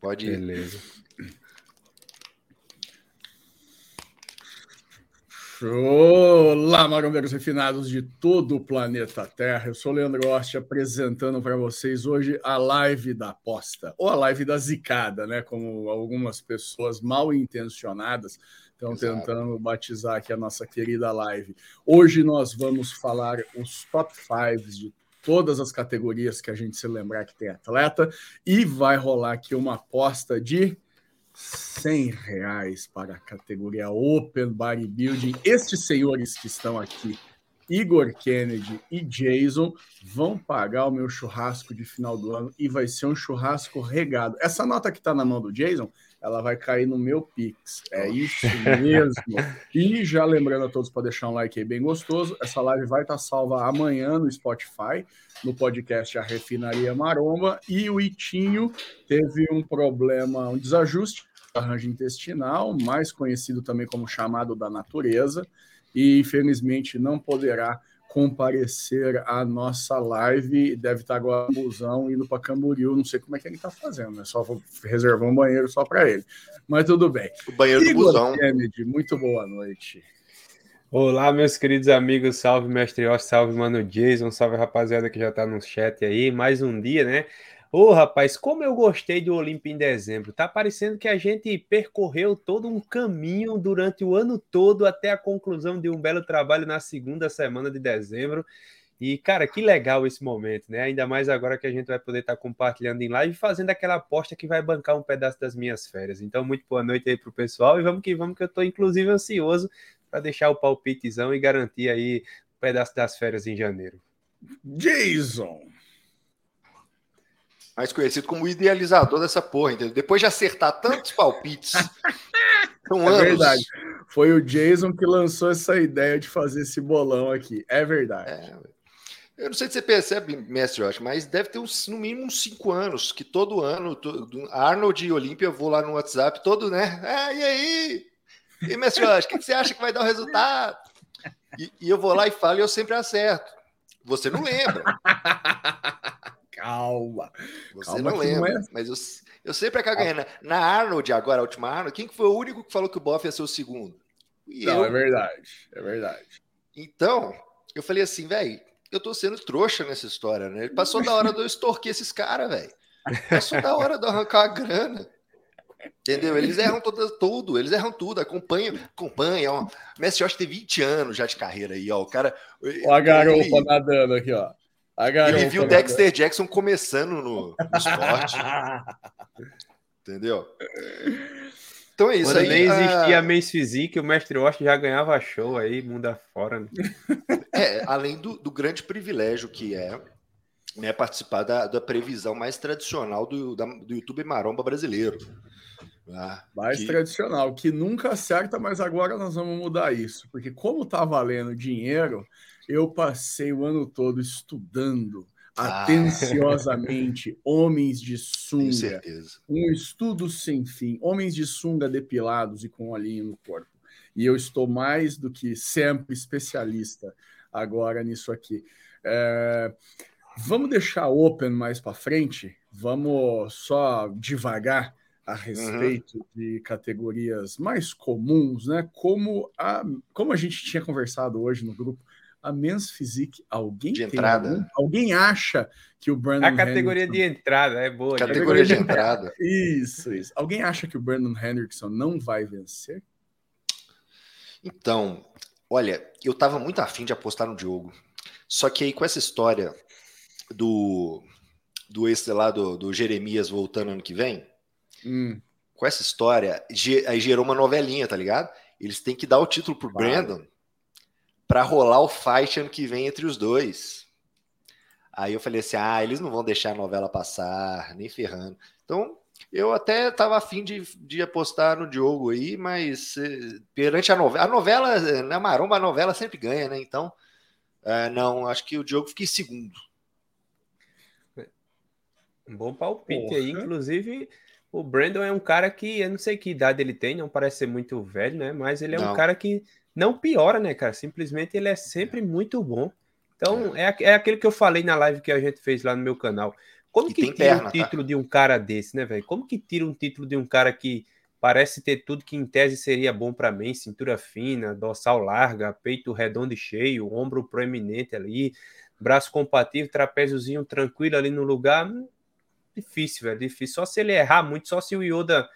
Pode ir. Beleza. Olá, marombeiros refinados de todo o planeta Terra. Eu sou o Leandro Oste apresentando para vocês hoje a live da aposta, ou a live da zicada, né? Como algumas pessoas mal intencionadas estão tentando batizar aqui a nossa querida live. Hoje nós vamos falar os top 5 de todas as categorias que a gente se lembrar que tem atleta e vai rolar aqui uma aposta de 100 reais para a categoria Open Bodybuilding. Estes senhores que estão aqui, Igor Kennedy e Jason, vão pagar o meu churrasco de final do ano e vai ser um churrasco regado. Essa nota que está na mão do Jason, ela vai cair no meu Pix. É isso mesmo. e já lembrando a todos para deixar um like aí bem gostoso, essa live vai estar tá salva amanhã no Spotify, no podcast A Refinaria Maromba, e o Itinho teve um problema, um desajuste arranjo intestinal, mais conhecido também como chamado da natureza, e infelizmente não poderá comparecer à nossa live. Deve estar agora no busão indo para Camboriú. Não sei como é que ele está fazendo, né? Só vou reservar um banheiro só para ele. Mas tudo bem. O banheiro Igor do busão. Kennedy, muito boa noite. Olá, meus queridos amigos. Salve, mestre Osh, salve, mano Jason, salve, rapaziada que já está no chat aí. Mais um dia, né? Ô, oh, rapaz, como eu gostei do Olimpia em dezembro. Tá parecendo que a gente percorreu todo um caminho durante o ano todo até a conclusão de um belo trabalho na segunda semana de dezembro. E, cara, que legal esse momento, né? Ainda mais agora que a gente vai poder estar tá compartilhando em live fazendo aquela aposta que vai bancar um pedaço das minhas férias. Então, muito boa noite aí pro pessoal e vamos que vamos, que eu tô inclusive ansioso para deixar o palpitezão e garantir aí um pedaço das férias em janeiro. Jason! Mais conhecido como o idealizador dessa porra, entendeu? Depois de acertar tantos palpites. são é anos. verdade. Foi o Jason que lançou essa ideia de fazer esse bolão aqui. É verdade. É. Eu não sei se você percebe, mestre Josh, mas deve ter uns, no mínimo uns cinco anos que todo ano, todo, Arnold e Olímpia, eu vou lá no WhatsApp, todo, né? Ah, e aí? E mestre Josh, o que, que, você acha que vai dar o resultado? E, e eu vou lá e falo e eu sempre acerto. Você não lembra. Calma. Você Calma não lembra, não é... mas eu, eu sempre acabo ganhando. Na Arnold, agora, a última Arnold, quem que foi o único que falou que o Boff ia ser o segundo? E não, eu. é verdade. É verdade. Então, eu falei assim, velho, eu tô sendo trouxa nessa história, né? Passou da hora de eu extorquir esses caras, velho. Passou da hora de eu arrancar a grana. Entendeu? Eles erram todo, tudo, eles erram tudo, acompanham, acompanham. O Messi Josh tem 20 anos já de carreira aí, ó. O cara. Olha a garopa nadando aqui, ó. Ele viu Dexter Jackson começando no, no esporte. Entendeu? Então é isso Quando aí. nem existia a Mace Physique, o Mestre Wash já ganhava show aí, mundo afora. Né? É, além do, do, grande privilégio que é né, participar da, da previsão mais tradicional do, da, do YouTube Maromba brasileiro. Ah, mais que... tradicional, que nunca acerta, mas agora nós vamos mudar isso, porque como tá valendo dinheiro, eu passei o ano todo estudando ah. atenciosamente homens de sunga, um estudo sem fim, homens de sunga depilados e com olhinho no corpo. E eu estou mais do que sempre especialista agora nisso aqui. É... Vamos deixar open mais para frente? Vamos só devagar a respeito uhum. de categorias mais comuns, né? Como a, como a gente tinha conversado hoje no grupo, a Men's Physique, alguém de entrada. Algum, alguém acha que o Brandon A categoria Henderson... de entrada é boa. Categoria, de entrada. Isso, isso. Alguém acha que o Brandon Hendrickson não vai vencer? Então, olha, eu tava muito afim de apostar no Diogo. Só que aí com essa história do do esse lá do, do Jeremias voltando ano que vem, hum. com essa história, aí gerou uma novelinha, tá ligado? Eles têm que dar o título pro Brandon para rolar o fight ano que vem entre os dois. Aí eu falei assim: ah, eles não vão deixar a novela passar, nem ferrando. Então, eu até estava afim de, de apostar no Diogo aí, mas eh, perante a novela, a novela, na Maromba, a novela sempre ganha, né? Então, eh, não, acho que o Diogo fica em segundo. Um bom palpite Porra. aí, inclusive. O Brandon é um cara que eu não sei que idade ele tem, não parece ser muito velho, né? Mas ele é não. um cara que não piora, né, cara? Simplesmente ele é sempre muito bom. Então, é, é aquele que eu falei na live que a gente fez lá no meu canal. Como que tira perna, um tá? título tá? de um cara desse, né, velho? Como que tira um título de um cara que parece ter tudo que em tese seria bom para mim, cintura fina, dorsal larga, peito redondo e cheio, ombro proeminente ali, braço compatível, trapéziozinho tranquilo ali no lugar? Hum, difícil, velho, difícil. Só se ele errar muito, só se o Yoda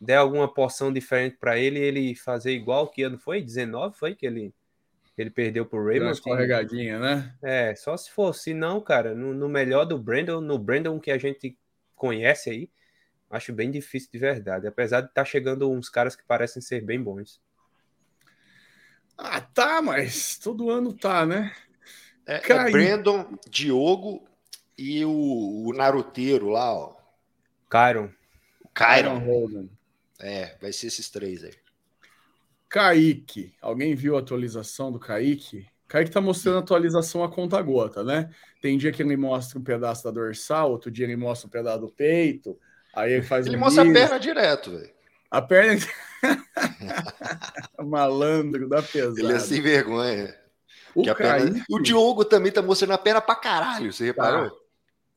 der alguma porção diferente para ele, ele fazer igual que ano foi? 19 foi que ele ele perdeu pro Raymond. Uma escorregadinha, né? É, só se for. Se não, cara, no, no, melhor do Brandon, no Brandon que a gente conhece aí, acho bem difícil de verdade. Apesar de estar tá chegando uns caras que parecem ser bem bons. Ah, tá, mas todo ano tá, né? É, é Brandon, Diogo e o, o Naruteiro lá, ó. Kyron. O Kyron. É, vai ser esses três aí. Kaique. Alguém viu a atualização do Kaique? Kaique tá mostrando a atualização a conta gota, né? Tem dia que ele mostra um pedaço da dorsal, outro dia ele mostra um pedaço do peito, aí ele faz Ele um mostra a perna direto, velho. A perna. Malandro da pesada. Ele é sem vergonha. O, Kaique... perna... o Diogo também tá mostrando a perna pra caralho, você reparou? Tá.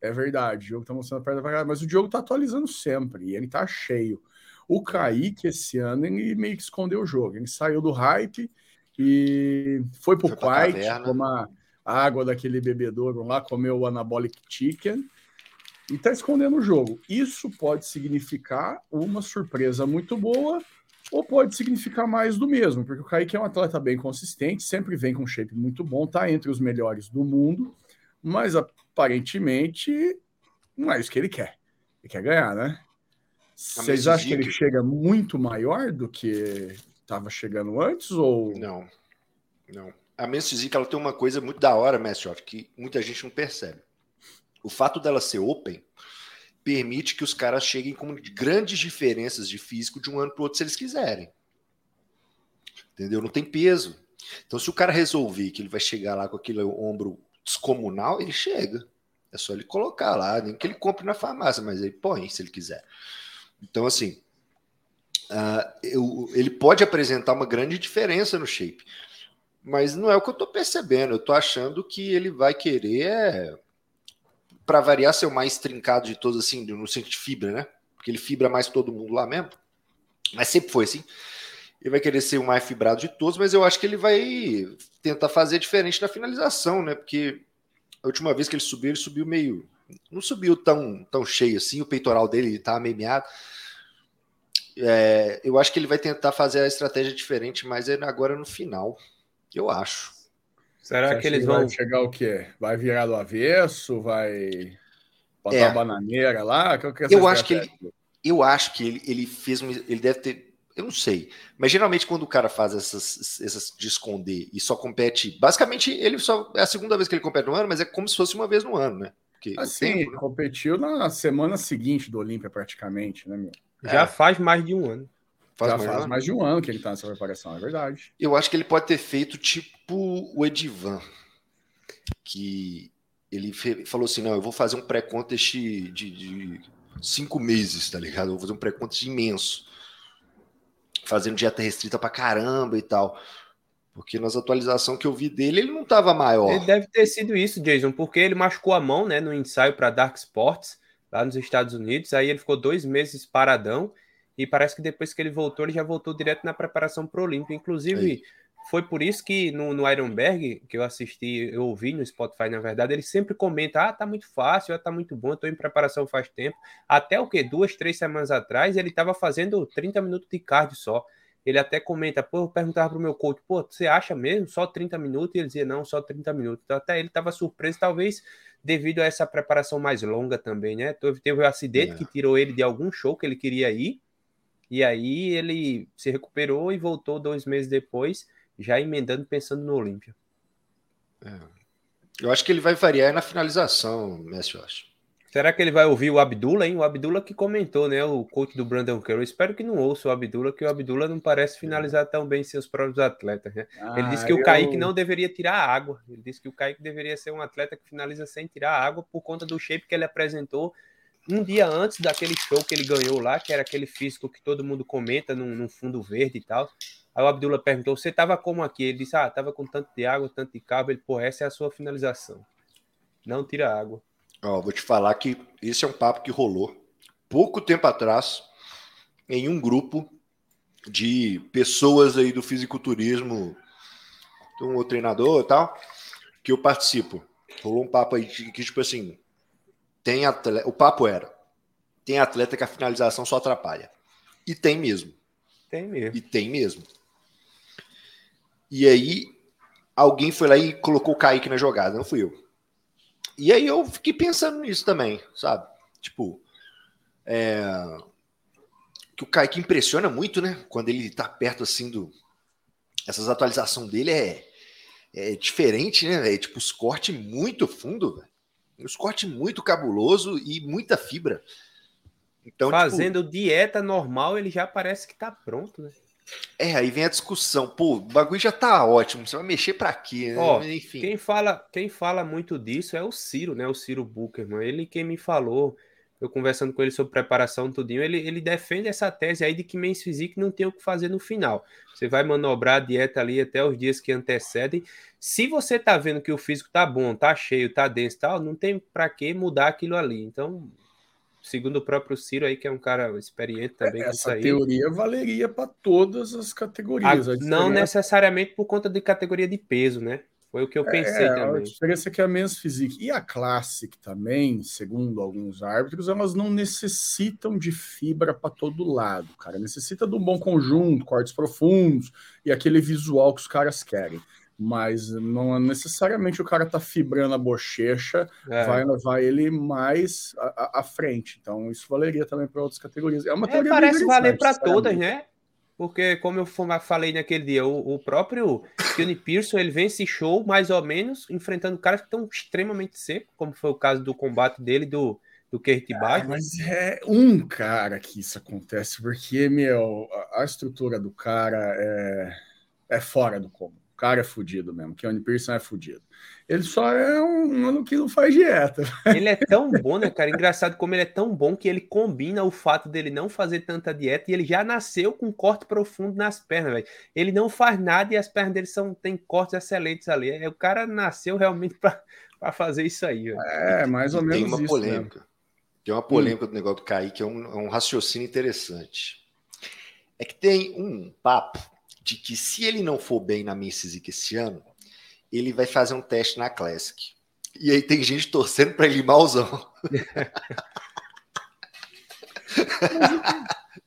É verdade, o Diogo tá mostrando a perna pra caralho, mas o Diogo tá atualizando sempre, e ele tá cheio. O Kaique, esse ano, ele meio que escondeu o jogo. Ele saiu do hype e foi pro Quiet, tomar água daquele bebedouro lá, comeu o Anabolic Chicken e tá escondendo o jogo. Isso pode significar uma surpresa muito boa ou pode significar mais do mesmo, porque o Kaique é um atleta bem consistente, sempre vem com um shape muito bom, tá entre os melhores do mundo, mas aparentemente não é isso que ele quer. Ele quer ganhar, né? Vocês acham que ele chega muito maior do que estava chegando antes ou não? Não. A Men's ela tem uma coisa muito da hora, Messi, que muita gente não percebe. O fato dela ser open permite que os caras cheguem com grandes diferenças de físico de um ano para o outro se eles quiserem. Entendeu? Não tem peso. Então, se o cara resolver que ele vai chegar lá com aquele ombro descomunal, ele chega. É só ele colocar lá, nem que ele compre na farmácia, mas ele põe se ele quiser. Então, assim, uh, eu, ele pode apresentar uma grande diferença no shape, mas não é o que eu estou percebendo. Eu estou achando que ele vai querer, é, para variar, ser o mais trincado de todos, assim, no sentido de fibra, né? Porque ele fibra mais todo mundo lá mesmo. Mas sempre foi assim. Ele vai querer ser o mais fibrado de todos, mas eu acho que ele vai tentar fazer diferente na finalização, né? Porque a última vez que ele subiu, ele subiu meio. Não subiu tão, tão cheio assim, o peitoral dele estava meio meado. É, eu acho que ele vai tentar fazer a estratégia diferente, mas é agora no final. Eu acho. Será Você que eles vão chegar o quê? Vai virar do avesso? Vai botar é. a bananeira lá? Que que eu acho que ele, eu acho que ele, ele fez um, ele deve ter, eu não sei, mas geralmente quando o cara faz essas, essas de esconder e só compete, basicamente ele só é a segunda vez que ele compete no ano, mas é como se fosse uma vez no ano, né? Porque assim, tempo, né? competiu na semana seguinte do Olímpia praticamente, né, meu? Já é. faz mais de um ano. Faz Já mais faz mais de um ano que ele está nessa preparação, é verdade. Eu acho que ele pode ter feito tipo o Edivan, que ele falou assim: não, eu vou fazer um pré-contest de, de, cinco meses, tá ligado? Eu vou fazer um pré-contest imenso, fazendo dieta restrita pra caramba e tal. Porque nas atualizações que eu vi dele, ele não estava maior. Ele deve ter sido isso, Jason, porque ele machucou a mão né, no ensaio para Dark Sports lá nos Estados Unidos. Aí ele ficou dois meses paradão e parece que depois que ele voltou, ele já voltou direto na preparação para o Olímpico. Inclusive, Aí. foi por isso que no, no Ironberg, que eu assisti, eu ouvi no Spotify, na verdade, ele sempre comenta: ah, tá muito fácil, tá muito bom, tô em preparação faz tempo. Até o que? Duas, três semanas atrás, ele estava fazendo 30 minutos de cardio só. Ele até comenta, pô, eu perguntava pro meu coach, pô, você acha mesmo só 30 minutos? E ele dizia, não, só 30 minutos. Então, até ele estava surpreso, talvez devido a essa preparação mais longa também, né? Teve, um acidente é. que tirou ele de algum show que ele queria ir, e aí ele se recuperou e voltou dois meses depois, já emendando, pensando no Olímpia. É. Eu acho que ele vai variar na finalização, Messi, eu acho. Será que ele vai ouvir o Abdullah, hein? O Abdullah que comentou, né? O coach do Brandon Curry. Espero que não ouça o Abdullah, que o Abdullah não parece finalizar tão bem seus próprios atletas, né? Ah, ele disse que eu... o Kaique não deveria tirar água. Ele disse que o Kaique deveria ser um atleta que finaliza sem tirar água por conta do shape que ele apresentou um dia antes daquele show que ele ganhou lá, que era aquele físico que todo mundo comenta num, num fundo verde e tal. Aí o Abdullah perguntou: Você tava como aqui? Ele disse: Ah, tava com tanto de água, tanto de carbo. Ele, pô, essa é a sua finalização. Não tira água. Ó, vou te falar que esse é um papo que rolou pouco tempo atrás em um grupo de pessoas aí do fisiculturismo, um treinador e tal, que eu participo. Rolou um papo aí que, tipo assim, tem atleta, o papo era, tem atleta que a finalização só atrapalha. E tem mesmo. Tem mesmo. E tem mesmo. E aí, alguém foi lá e colocou o Kaique na jogada, não fui eu. E aí eu fiquei pensando nisso também, sabe? Tipo, é... que o Kaique impressiona muito, né? Quando ele tá perto assim do. Essas atualizações dele é, é diferente, né? É tipo os cortes muito fundo, velho. Os cortes muito cabuloso e muita fibra. Então, tipo Fazendo tipo... dieta normal, ele já parece que tá pronto, né? É, aí vem a discussão. Pô, o bagulho já tá ótimo, você vai mexer para quê? Né? Ó, Enfim. Quem fala, quem fala muito disso é o Ciro, né? O Ciro Bucherman. Ele quem me falou, eu conversando com ele sobre preparação tudinho, ele, ele defende essa tese aí de que Men's Physique não tem o que fazer no final. Você vai manobrar a dieta ali até os dias que antecedem. Se você tá vendo que o físico tá bom, tá cheio, tá denso tal, não tem para que mudar aquilo ali. Então, segundo o próprio Ciro aí, que é um cara experiente também. Essa teoria valeria para todas as categorias. A, não necessariamente por conta de categoria de peso, né? Foi o que eu pensei é, também. A diferença é que a Men's Physique e a Classic também, segundo alguns árbitros, elas não necessitam de fibra para todo lado, cara. Necessita de um bom conjunto, cortes profundos e aquele visual que os caras querem mas não é necessariamente o cara tá fibrando a bochecha, é. vai levar ele mais à, à, frente. Então, isso valeria também para outras categorias. É uma é, parece valer para todas, né? Porque, como eu falei naquele dia, o, o próprio Kenny Pearson ele vence show mais ou menos enfrentando caras que estão extremamente secos, como foi o caso do combate dele do, do Kurt ah, Mas é um cara que isso acontece, porque, meu, a, a estrutura do cara é, é fora do comum cara é fudido mesmo. Keanu Pearson é fudido. Ele só é um mano que não faz dieta. Ele é tão bom, né, cara? Engraçado como ele é tão bom que ele combina o fato dele não fazer tanta dieta e ele já nasceu com um corte profundo nas pernas, velho. Ele não faz nada e as pernas dele são tem cortes excelentes ali. É, o cara nasceu realmente para fazer isso aí, velho. É, mais ou menos tem uma isso, polêmica. Mesmo. Tem uma polêmica hum. do negócio do Kaique, é um, é um raciocínio interessante. É que tem um papo de que se ele não for bem na Mississippi esse ano, ele vai fazer um teste na Classic. E aí tem gente torcendo para ele ir malzão.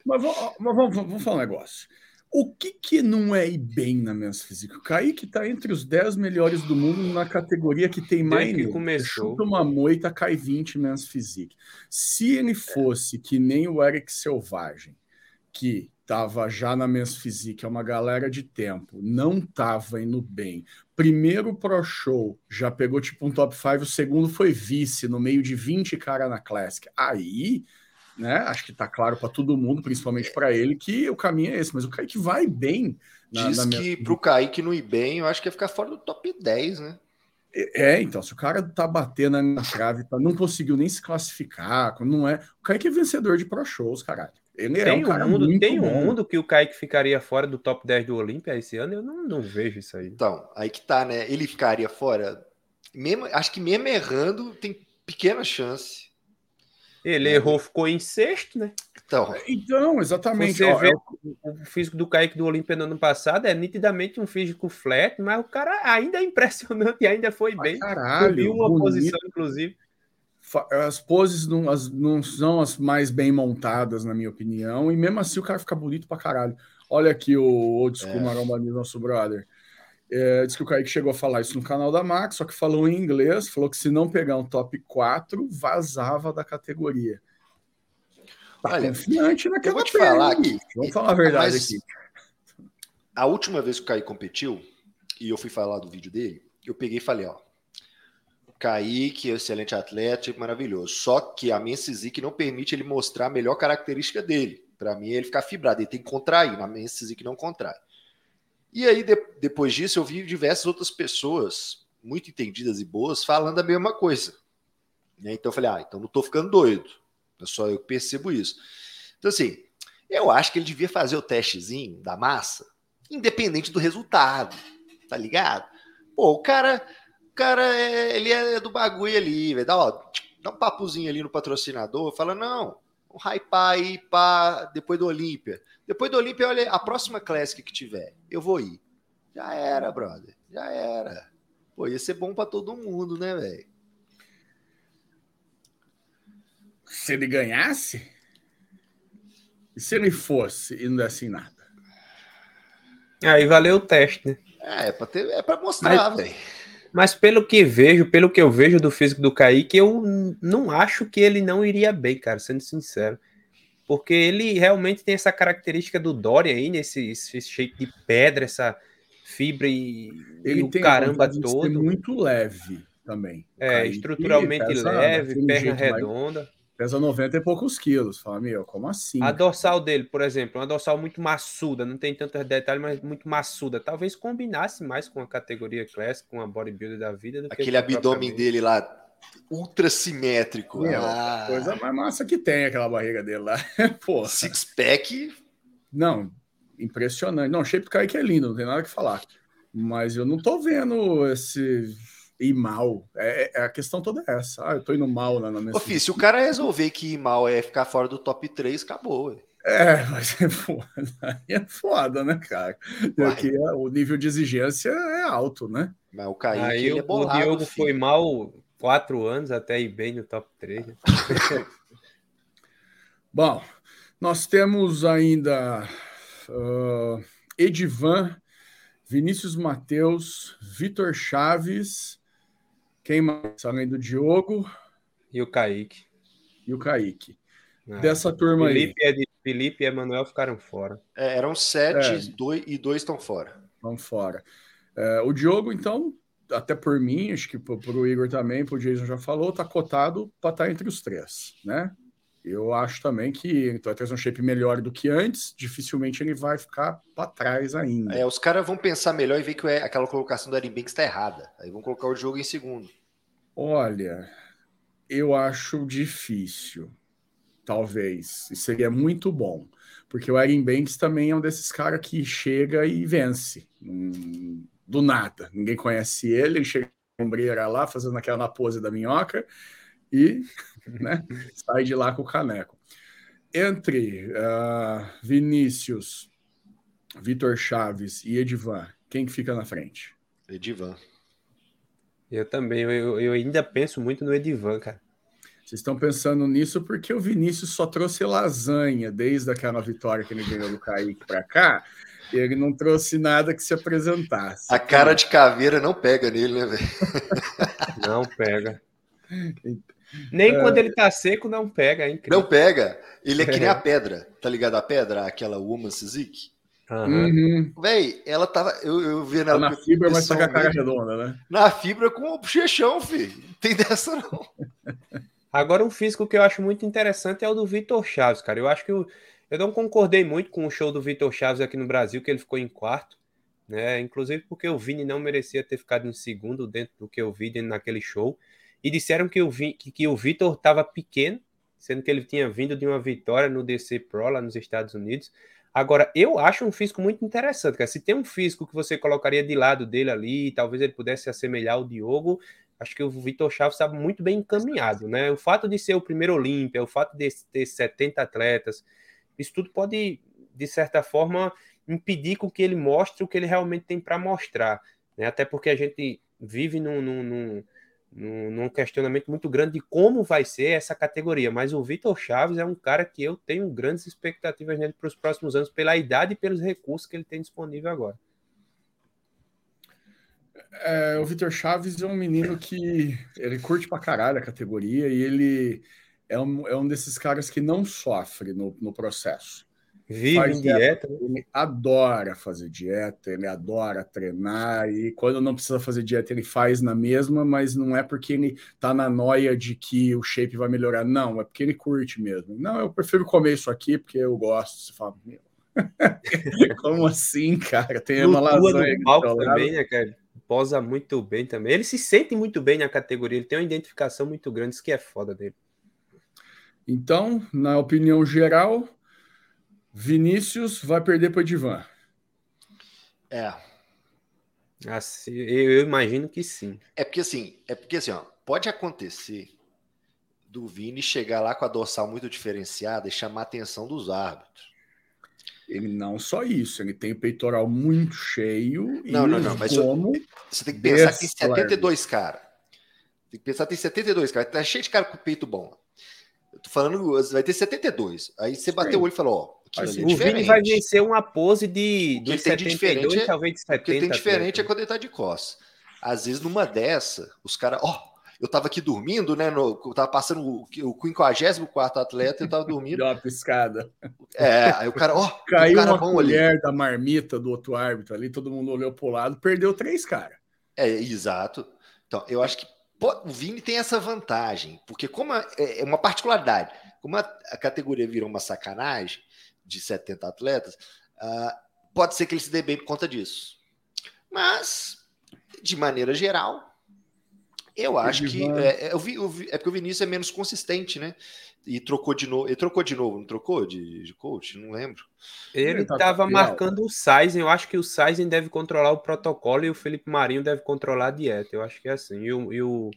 mas, mas, mas vamos, vamos, falar um negócio. O que, que não é ir bem na Men's Physique? O Kaique está entre os 10 melhores do mundo na categoria que tem mais. Que começou. Chuta uma moita, cai 20 Men's Physique. Se ele fosse que nem o Eric Selvagem, que estava já na Men's Physique, é uma galera de tempo, não estava indo bem. Primeiro Pro Show já pegou tipo um top 5, o segundo foi vice, no meio de 20 cara na Classic. Aí, né, acho que tá claro para todo mundo, principalmente para ele, que o caminho é esse, mas o Kaique vai bem. Na, Diz na que minha... pro Kaique não ir bem, eu acho que ia ficar fora do top 10, né? É, então, se o cara tá batendo na trave, tá, não conseguiu nem se classificar, não é. O Kaique é vencedor de Pro Shows, caralho. Ele tem é um, um mundo, tem um mundo que o Kaique ficaria fora do top 10 do Olímpia esse ano, eu não, não vejo isso aí. Então, aí que tá, né? Ele ficaria fora. Mesmo, acho que mesmo errando, tem pequena chance. Ele é. errou, ficou em sexto, né? Então, então exatamente. Você Ó, vê, eu... o físico do Kaique do Olímpia no ano passado é nitidamente um físico flat, mas o cara ainda é impressionante e ainda foi bem. Caralho, Subiu uma bonito. posição, inclusive as poses não, as, não são as mais bem montadas, na minha opinião, e mesmo assim o cara fica bonito pra caralho. Olha aqui o Old School é. Maromba nosso brother. É, diz que o Kaique chegou a falar isso no canal da Max, só que falou em inglês, falou que se não pegar um top 4, vazava da categoria. Tá Olha, confiante naquela eu vou te falar aqui. Vamos falar a verdade aqui. A última vez que o Kaique competiu, e eu fui falar do vídeo dele, eu peguei e falei, ó, Kaique, excelente atleta, maravilhoso. Só que a Mensizik não permite ele mostrar a melhor característica dele. Para mim, ele ficar fibrado, ele tem que contrair. Na Mensizik não contrai. E aí, de, depois disso, eu vi diversas outras pessoas, muito entendidas e boas, falando a mesma coisa. Né? Então eu falei, ah, então não estou ficando doido. É só eu que percebo isso. Então, assim, eu acho que ele devia fazer o testezinho da massa, independente do resultado, tá ligado? Pô, o cara cara, é, ele é do bagulho ali, velho. Dá, ó, dá um papozinho ali no patrocinador, fala, não, um hypar aí para depois do Olímpia. Depois do Olímpia, olha, a próxima Classic que tiver, eu vou ir. Já era, brother. Já era. Pô, ia ser bom para todo mundo, né, velho? Se ele ganhasse? E se ele fosse e não desse nada? Aí valeu o teste, né? É, é pra, ter, é pra mostrar, velho. Mas pelo que vejo, pelo que eu vejo do físico do Kaique, eu não acho que ele não iria bem, cara, sendo sincero. Porque ele realmente tem essa característica do Dória aí, nesse shape de pedra, essa fibra e, ele e o caramba todo. muito leve também. É, Kaique estruturalmente pesa, leve, perna redonda. Mais Pesa 90 e poucos quilos. Fala, meu, como assim? A dorsal dele, por exemplo, uma dorsal muito maçuda, não tem tantos detalhes, mas muito maçuda. Talvez combinasse mais com a categoria Classic, com a bodybuilder da vida. Do Aquele abdômen dele lá, ultra simétrico. Meu, ah. Coisa mais massa que tem aquela barriga dele lá. Six pack. Não, impressionante. Não, o shape do Kaique é lindo, não tem nada que falar. Mas eu não tô vendo esse ir mal. É, é, a questão toda é essa. Ah, eu tô indo mal na, minha. Ô, se o cara resolver que ir mal é ficar fora do top 3, acabou. Ué. É, mas é foda. é foda, né, cara? Porque o nível de exigência é alto, né? Mas o Kaique, Aí ele é bolado, O Diogo filho. foi mal quatro anos até ir bem no top 3. Né? Bom, nós temos ainda uh, Edivan, Vinícius Mateus, Vitor Chaves quem mais? Além do Diogo. E o Kaique. E o Kaique. Ah, Dessa turma Felipe aí. É Felipe e Emanuel ficaram fora. É, eram sete é. dois, e dois estão fora. Estão fora. É, o Diogo, então, até por mim, acho que para o Igor também, para o Jason já falou, está cotado para estar tá entre os três, né? Eu acho também que ele vai ter um shape melhor do que antes, dificilmente ele vai ficar para trás ainda. É, os caras vão pensar melhor e ver que aquela colocação do Aaron Banks está errada. Aí vão colocar o jogo em segundo. Olha, eu acho difícil. Talvez. E seria muito bom. Porque o Aaron Banks também é um desses caras que chega e vence. Hum, do nada. Ninguém conhece ele, ele chega com ombreira lá, fazendo aquela pose da minhoca e né, sai de lá com o caneco. Entre uh, Vinícius, Vitor Chaves e Edivan, quem que fica na frente? Edivan. Eu também, eu, eu ainda penso muito no Edivan, cara. Vocês estão pensando nisso porque o Vinícius só trouxe lasanha desde aquela vitória que ele ganhou do Kaique para cá. Ele não trouxe nada que se apresentasse. A cara de caveira não pega nele, né, velho? Não pega. Nem é... quando ele tá seco, não pega, hein? Não pega. Ele é que nem a pedra, tá ligado? A pedra, aquela Woman Sizik. Uhum. Véi, ela tava. Eu, eu vi na. Tá na fibra, mas tá com a cara redonda, né? Na fibra com o bochechão, filho. Não tem dessa, não. Agora, um físico que eu acho muito interessante é o do Vitor Chaves, cara. Eu acho que eu, eu não concordei muito com o show do Vitor Chaves aqui no Brasil, que ele ficou em quarto, né? Inclusive porque o Vini não merecia ter ficado em segundo dentro do que eu vi naquele show e disseram que o, que, que o Vitor estava pequeno, sendo que ele tinha vindo de uma vitória no DC Pro lá nos Estados Unidos. Agora, eu acho um físico muito interessante, cara. Se tem um físico que você colocaria de lado dele ali, talvez ele pudesse assemelhar o Diogo, acho que o Vitor Chaves estava muito bem encaminhado, né? O fato de ser o primeiro Olímpia, o fato de ter 70 atletas, isso tudo pode, de certa forma, impedir com que ele mostre o que ele realmente tem para mostrar, né? Até porque a gente vive num, num, num num, num questionamento muito grande de como vai ser essa categoria. Mas o Vitor Chaves é um cara que eu tenho grandes expectativas nele para os próximos anos, pela idade e pelos recursos que ele tem disponível agora. É, o Vitor Chaves é um menino que ele curte pra caralho a categoria e ele é um, é um desses caras que não sofre no, no processo. Vive em dieta. Ele adora fazer dieta, ele adora treinar, e quando não precisa fazer dieta, ele faz na mesma, mas não é porque ele tá na noia de que o shape vai melhorar, não, é porque ele curte mesmo. Não, eu prefiro comer isso aqui porque eu gosto. Você fala, meu. Como assim, cara? Tem uma lasanha. Palco também, né, cara? Posa muito bem também. Ele se sente muito bem na categoria, ele tem uma identificação muito grande, isso que é foda dele. Então, na opinião geral, Vinícius vai perder para o Edivan. É. Assim, eu imagino que sim. É porque assim, é porque assim, ó, pode acontecer do Vini chegar lá com a dorsal muito diferenciada e chamar a atenção dos árbitros. Ele não só isso, ele tem o peitoral muito cheio. Não, não, não, mas eu, você tem que pensar que tem 72 caras. Tem que pensar que tem 72 caras. Tá cheio de cara com peito bom. Eu tô falando, vai ter 72. Aí você bateu o olho e falou, ó, é o Vini vai vencer uma pose de, de 72, de é, talvez de 70. O que tem diferente é quando ele tá de costas. Às vezes, numa dessa, os caras, ó, eu tava aqui dormindo, né? No, eu tava passando o, o 54 atleta, eu tava dormindo. Deu uma piscada. É, aí o cara, ó, caiu cara uma colher ali. da marmita do outro árbitro ali, todo mundo olhou pro lado, perdeu três caras. É, exato. Então, eu acho que pô, o Vini tem essa vantagem, porque como é, é uma particularidade, como a, a categoria virou uma sacanagem de 70 atletas, uh, pode ser que ele se dê bem por conta disso. Mas, de maneira geral, eu acho que é, é, eu vi, eu vi, é porque o Vinícius é menos consistente, né? E trocou de novo. Ele trocou de novo, não trocou de, de coach? Não lembro. Ele estava tá marcando o Saizen. Eu acho que o Saizen deve controlar o protocolo e o Felipe Marinho deve controlar a dieta. Eu acho que é assim. E o, e o,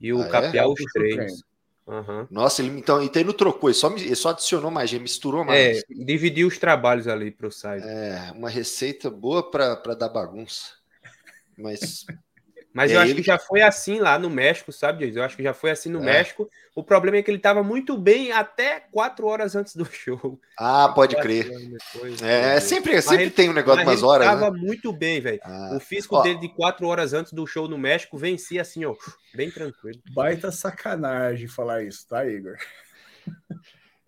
e o ah, Capial, é? os treinos. Uhum. Nossa, ele então, então ele não trocou, ele só, ele só adicionou mais, ele misturou mais. É, dividiu os trabalhos ali para o Saizen. É, uma receita boa para dar bagunça. Mas Mas é eu acho ele... que já foi assim lá no México, sabe, Jason? Eu acho que já foi assim no é. México. O problema é que ele estava muito bem até quatro horas antes do show. Ah, pode crer. Depois, é, sempre, sempre ele, tem um negócio de umas horas. Ele estava né? muito bem, velho. Ah. O físico ó. dele de quatro horas antes do show no México vencia assim, ó, bem tranquilo. Baita sacanagem falar isso, tá, Igor?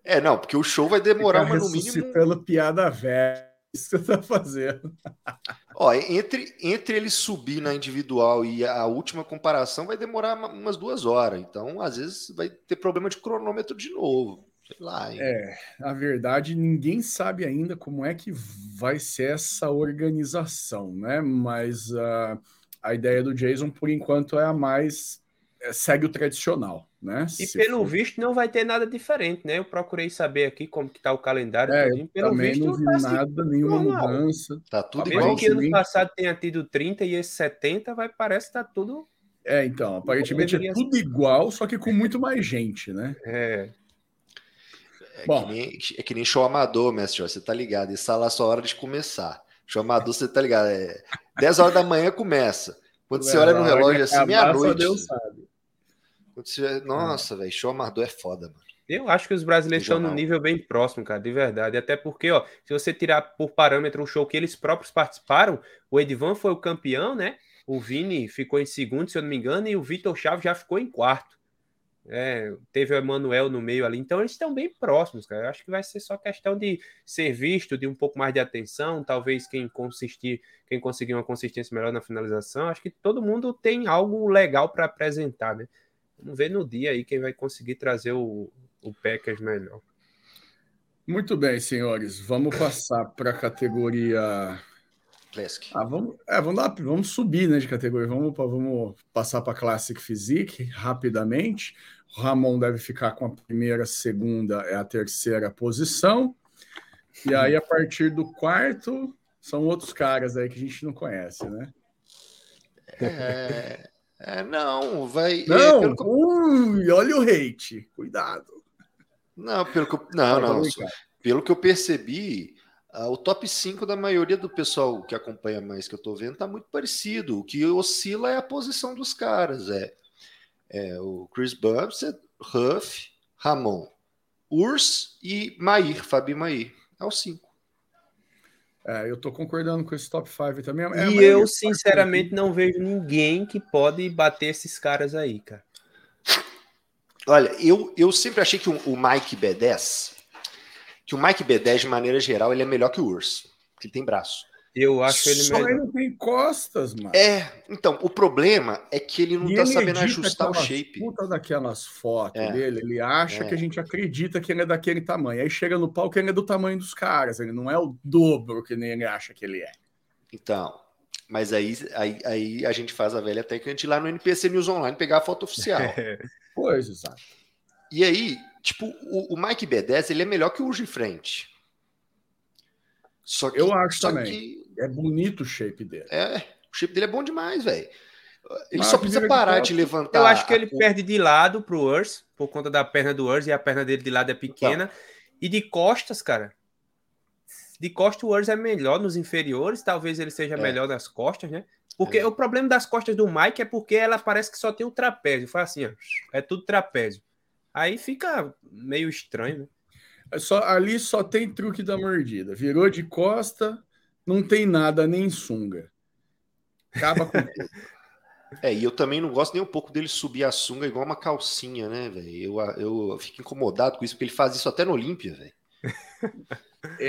É, não, porque o show vai demorar uma, no mínimo. piada velha isso que você tá fazendo. Ó, entre, entre ele subir na individual e a última comparação vai demorar umas duas horas. Então, às vezes, vai ter problema de cronômetro de novo. Sei lá. Hein? É, na verdade, ninguém sabe ainda como é que vai ser essa organização, né? Mas uh, a ideia do Jason, por enquanto, é a mais. É, segue o tradicional. Né? E Se pelo for... visto não vai ter nada diferente, né? Eu procurei saber aqui como que tá o calendário. É, pelo também visto, não vi tá assim, nada, nenhuma normal. mudança. Tá tudo igual. Mesmo que ano passado tenha tido 30 e esse 70, vai, parece que tá tudo... É, então, aparentemente é tudo igual, só que com muito mais gente, né? É. É, Bom, que nem, é que nem show amador, mestre, você tá ligado? Isso é lá a sua hora de começar. Show amador, você tá ligado? É 10 horas da manhã começa. Quando você olha no relógio assim, meia-noite. Sabe. Nossa, velho, show amador é foda, mano. Eu acho que os brasileiros estão no nível bem próximo, cara, de verdade. Até porque, ó, se você tirar por parâmetro um show que eles próprios participaram, o Edvan foi o campeão, né? O Vini ficou em segundo, se eu não me engano, e o Vitor Chaves já ficou em quarto. É, teve o Emanuel no meio ali, então eles estão bem próximos, cara. Eu acho que vai ser só questão de ser visto, de um pouco mais de atenção, talvez quem consistir, quem conseguir uma consistência melhor na finalização. Acho que todo mundo tem algo legal para apresentar, né? Vamos ver no dia aí quem vai conseguir trazer o, o Packers melhor. Muito bem, senhores. Vamos passar para a categoria. Classic. Ah, vamos, é, vamos, dar, vamos subir né, de categoria. Vamos, vamos passar para Classic Physique rapidamente. O Ramon deve ficar com a primeira, segunda é a terceira posição. E aí, a partir do quarto, são outros caras aí que a gente não conhece, né? É, é, não, vai. É, não, é, que... ui, olha o hate, cuidado. Não, pelo que eu, não, não, pelo que eu percebi, uh, o top 5 da maioria do pessoal que acompanha mais que eu tô vendo tá muito parecido. O que oscila é a posição dos caras. É, é o Chris Bumstead, Huff, Ramon, Urs e Mair, Fabi Mair. É o 5. É, eu tô concordando com esse top 5 também. É, e eu, sinceramente, não vejo ninguém que pode bater esses caras aí, cara. Olha, eu, eu sempre achei que o, o Mike B10, que o Mike B10, de maneira geral, ele é melhor que o Urs, que ele tem braço. Eu acho ele Só melhor. ele não tem costas, mano. É, então, o problema é que ele não e tá ele sabendo ajustar o shape. Puta daquelas fotos é. dele, ele acha é. que a gente acredita que ele é daquele tamanho. Aí chega no palco, ele é do tamanho dos caras, ele não é o dobro que nem ele acha que ele é. Então, mas aí, aí, aí a gente faz a velha técnica de ir lá no NPC News Online pegar a foto oficial. pois, exato. E aí, tipo, o, o Mike B10, ele é melhor que o Urge Frente. Só que, eu acho também. Que... É bonito o shape dele. É, o shape dele é bom demais, velho. Ele só precisa parar de, levantar. Eu acho que ele a... perde de lado pro Urs, por conta da perna do Urs, e a perna dele de lado é pequena. Então. E de costas, cara. De costas, o Urs é melhor nos inferiores, talvez ele seja é. melhor nas costas, né? Porque é. o problema das costas do Mike é porque ela parece que só tem o trapézio. Foi assim, ó, é tudo trapézio. Aí fica meio estranho, né? É só, ali só tem truque da mordida. Virou de costa, não tem nada, nem sunga. Acaba com tudo. É, e eu também não gosto nem um pouco dele subir a sunga igual uma calcinha, né, velho? Eu, eu fico incomodado com isso, porque ele faz isso até no Olímpia, velho.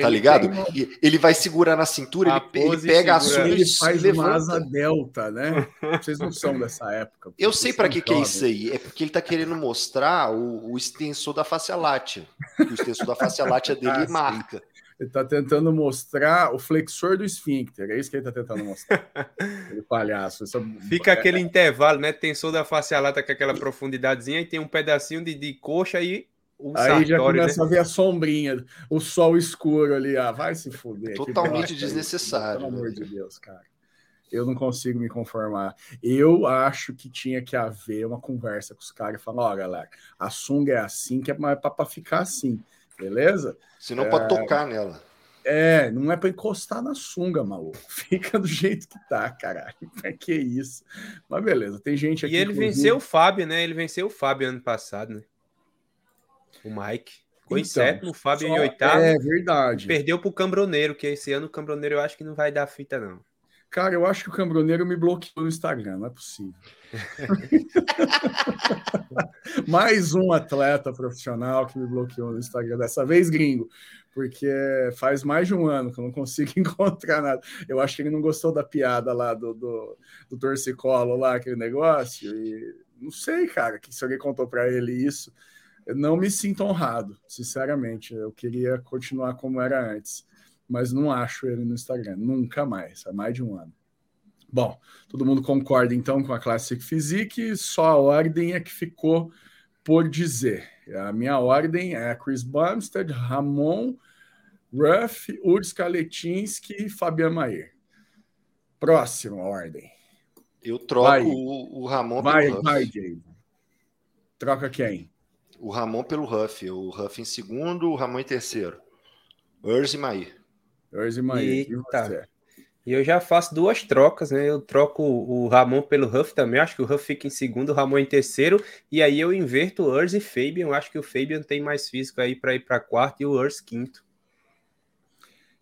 tá ligado? Uma... Ele vai segurar na cintura, ele, ele, pega a sunga ele faz levanta. uma asa delta, né? Vocês não são dessa época. Eu sei para que, que é isso aí. É porque ele tá querendo mostrar o, o extensor da face látea. O extensor da face látea dele ah, marca. Ele está tentando mostrar o flexor do esfíncter. É isso que ele está tentando mostrar. Aquele palhaço. Isso é Fica é... aquele intervalo, né? Tensor da face lata com aquela profundidadezinha e tem um pedacinho de, de coxa e o Aí sartório, já começa né? a ver a sombrinha, o sol escuro ali. Ah, vai se fuder. Totalmente desnecessário. Pelo amor de Deus, cara. Eu não consigo me conformar. Eu acho que tinha que haver uma conversa com os caras e falar: ó, oh, galera, a sunga é assim, que é para ficar assim. Beleza? Se não é... pode tocar nela. É, não é para encostar na sunga, maluco. Fica do jeito que tá, caralho. Pra que isso? Mas beleza, tem gente aqui. E ele venceu o Fábio, né? Ele venceu o Fábio ano passado, né? O Mike. Ficou então, em sétimo, o Fábio só... em oitavo. É verdade. Perdeu pro Cambroneiro, que esse ano o Cambroneiro eu acho que não vai dar fita, não. Cara, eu acho que o Cambroneiro me bloqueou no Instagram, não é possível. Mais um atleta profissional que me bloqueou no Instagram, dessa vez gringo, porque faz mais de um ano que eu não consigo encontrar nada. Eu acho que ele não gostou da piada lá do, do, do torcicolo, lá, aquele negócio, e não sei, cara, que se alguém contou para ele isso, eu não me sinto honrado, sinceramente. Eu queria continuar como era antes mas não acho ele no Instagram, nunca mais, há mais de um ano. Bom, todo mundo concorda então com a Classic Physique, só a ordem é que ficou por dizer. A minha ordem é Chris Bumstead, Ramon, Ruff, Urs Kaletinski e Fabian Maier. Próxima ordem. Eu troco vai. o, o Ramon vai, pelo Ruff. Vai, Jason. Troca quem? O Ramon pelo Ruff. O Ruff em segundo, o Ramon em terceiro. Urs e Maier. Hoje e Eita. E eu já faço duas trocas, né? Eu troco o Ramon pelo Huff também. Acho que o Huff fica em segundo, o Ramon em terceiro. E aí eu inverto o Urs e Fabian. Acho que o Fabian tem mais físico aí para ir para quarto e o Urs quinto.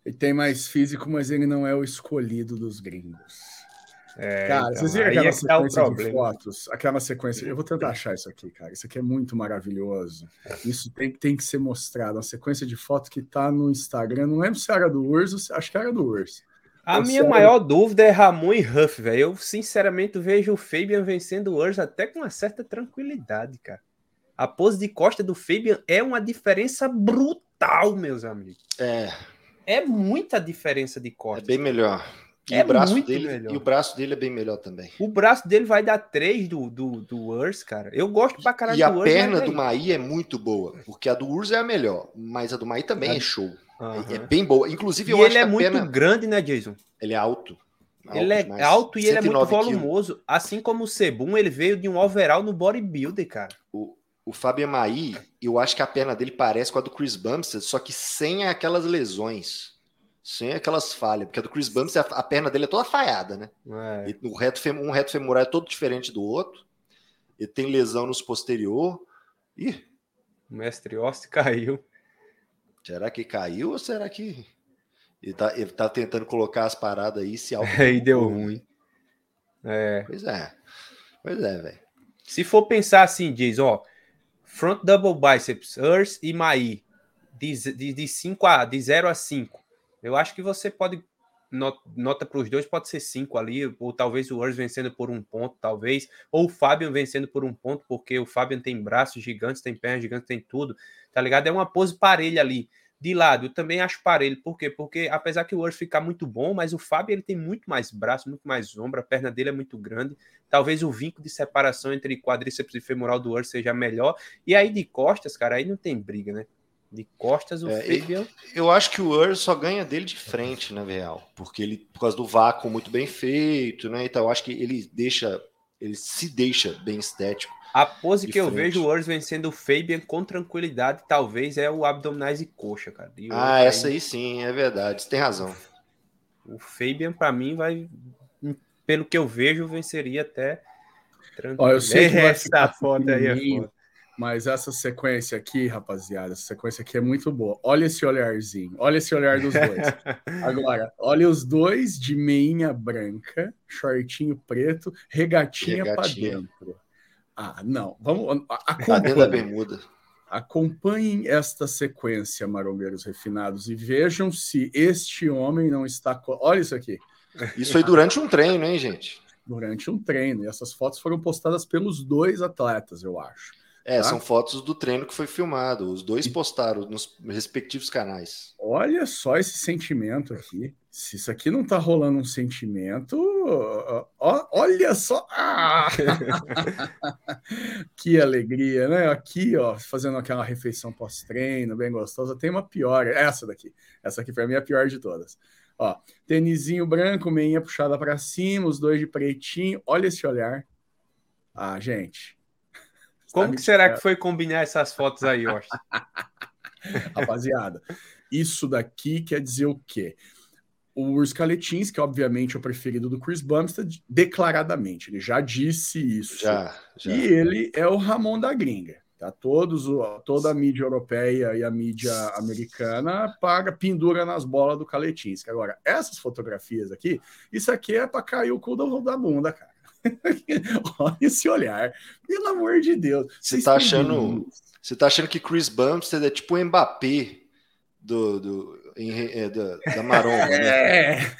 Ele tem mais físico, mas ele não é o escolhido dos gringos. É, cara, então, vocês viram aquela é sequência de fotos? Aquela sequência. Eu vou tentar achar isso aqui, cara. Isso aqui é muito maravilhoso. Isso tem, tem que ser mostrado. Uma sequência de fotos que tá no Instagram. Não lembro se era do Urso, acho que era do Urso. A Ou minha maior dúvida é Ramon e Huff, velho. Eu, sinceramente, vejo o Fabian vencendo o Urso até com uma certa tranquilidade, cara. A pose de costa do Fabian é uma diferença brutal, meus amigos. É. É muita diferença de costa. É bem melhor. E, é o braço dele, melhor. e o braço dele é bem melhor também. O braço dele vai dar 3 do, do, do Urs, cara. Eu gosto pra caralho e do Urs. E a perna do Maí é muito boa, porque a do Urs é a melhor, mas a do Maí também é, é show. Uhum. É, é, bem boa. Inclusive, eu e acho ele é muito perna... grande, né, Jason? Ele é alto. alto ele é alto e ele é muito volumoso. Quilos. Assim como o Sebum, ele veio de um overall no bodybuilder, cara. O, o Fábio Maí, eu acho que a perna dele parece com a do Chris Bumstead, só que sem aquelas lesões sem aquelas falhas, porque a do Chris Bumstead, a, perna dele é toda falhada, né? É. o reto, um reto femoral é todo diferente do outro. Ele tem lesão nos posterior. Ih! O mestre Oste caiu. Será que caiu ou será que. Ele tá, ele tá tentando colocar as paradas aí se algo. Aí deu ruim. É. Pois é. Pois é, velho. Se for pensar assim, diz, ó. Front double biceps, Earth e Mai. De, de, de, a, de 0 a 5 eu acho que você pode. Nota para os dois pode ser cinco ali, ou talvez o Urs vencendo por um ponto, talvez, ou o Fabian vencendo por um ponto, porque o Fabian tem braços gigantes, tem pernas gigantes, tem tudo, tá ligado? É uma pose parelha ali. De lado, eu também acho parelho. Por quê? Porque apesar que o Urs ficar muito bom, mas o Fábio ele tem muito mais braço, muito mais ombro, a perna dele é muito grande. Talvez o vínculo de separação entre quadríceps e femoral do Urs seja melhor. E aí de costas, cara, aí não tem briga, né? De costas, o é, Fabian. Eu, acho que o Ur só ganha dele de frente, na real. Porque ele, por causa do vácuo muito bem feito, né? Então, eu acho que ele deixa. ele se deixa bem estético. A pose que frente. eu vejo o Urs vencendo o Fabian com tranquilidade, talvez é o abdominais e coxa, cara. E ah, essa aí sim, é verdade. Você tem razão. O Fabian, para mim, vai, pelo que eu vejo, venceria até tranquilo. Ó, eu sei que vai essa foto aí é foda. Mas essa sequência aqui, rapaziada, essa sequência aqui é muito boa. Olha esse olharzinho, olha esse olhar dos dois. Agora, olha os dois de meinha branca, shortinho preto, regatinha, regatinha. para dentro. Ah, não. Vamos. Acompanhem, da bermuda. Acompanhem esta sequência, marombeiros refinados, e vejam se este homem não está. Olha isso aqui. Isso foi durante um treino, hein, gente? Durante um treino. E essas fotos foram postadas pelos dois atletas, eu acho. É, tá? são fotos do treino que foi filmado. Os dois postaram nos respectivos canais. Olha só esse sentimento aqui. Se isso aqui não tá rolando um sentimento, ó, olha só. Ah! que alegria, né? Aqui, ó, fazendo aquela refeição pós-treino, bem gostosa. Tem uma pior, essa daqui. Essa aqui para mim é a pior de todas. Ó, tênisinho branco, meinha puxada para cima, os dois de pretinho. Olha esse olhar. Ah, gente. Como que será que foi combinar essas fotos aí, Austin? Rapaziada, isso daqui quer dizer o quê? O Urs Caletins, que obviamente é o preferido do Chris Bumstead, declaradamente, ele já disse isso. Já, já. E ele é o Ramon da gringa. Tá? Todos, toda a mídia europeia e a mídia americana paga, pendura nas bolas do Caletins. Agora, essas fotografias aqui, isso aqui é para cair o cu da bunda, cara. Olha esse olhar. Pelo amor de Deus. Você tá achando. Você tá achando que Chris Bumstead é tipo o Mbappé do, do, em, é, da, da Maronga, né? É.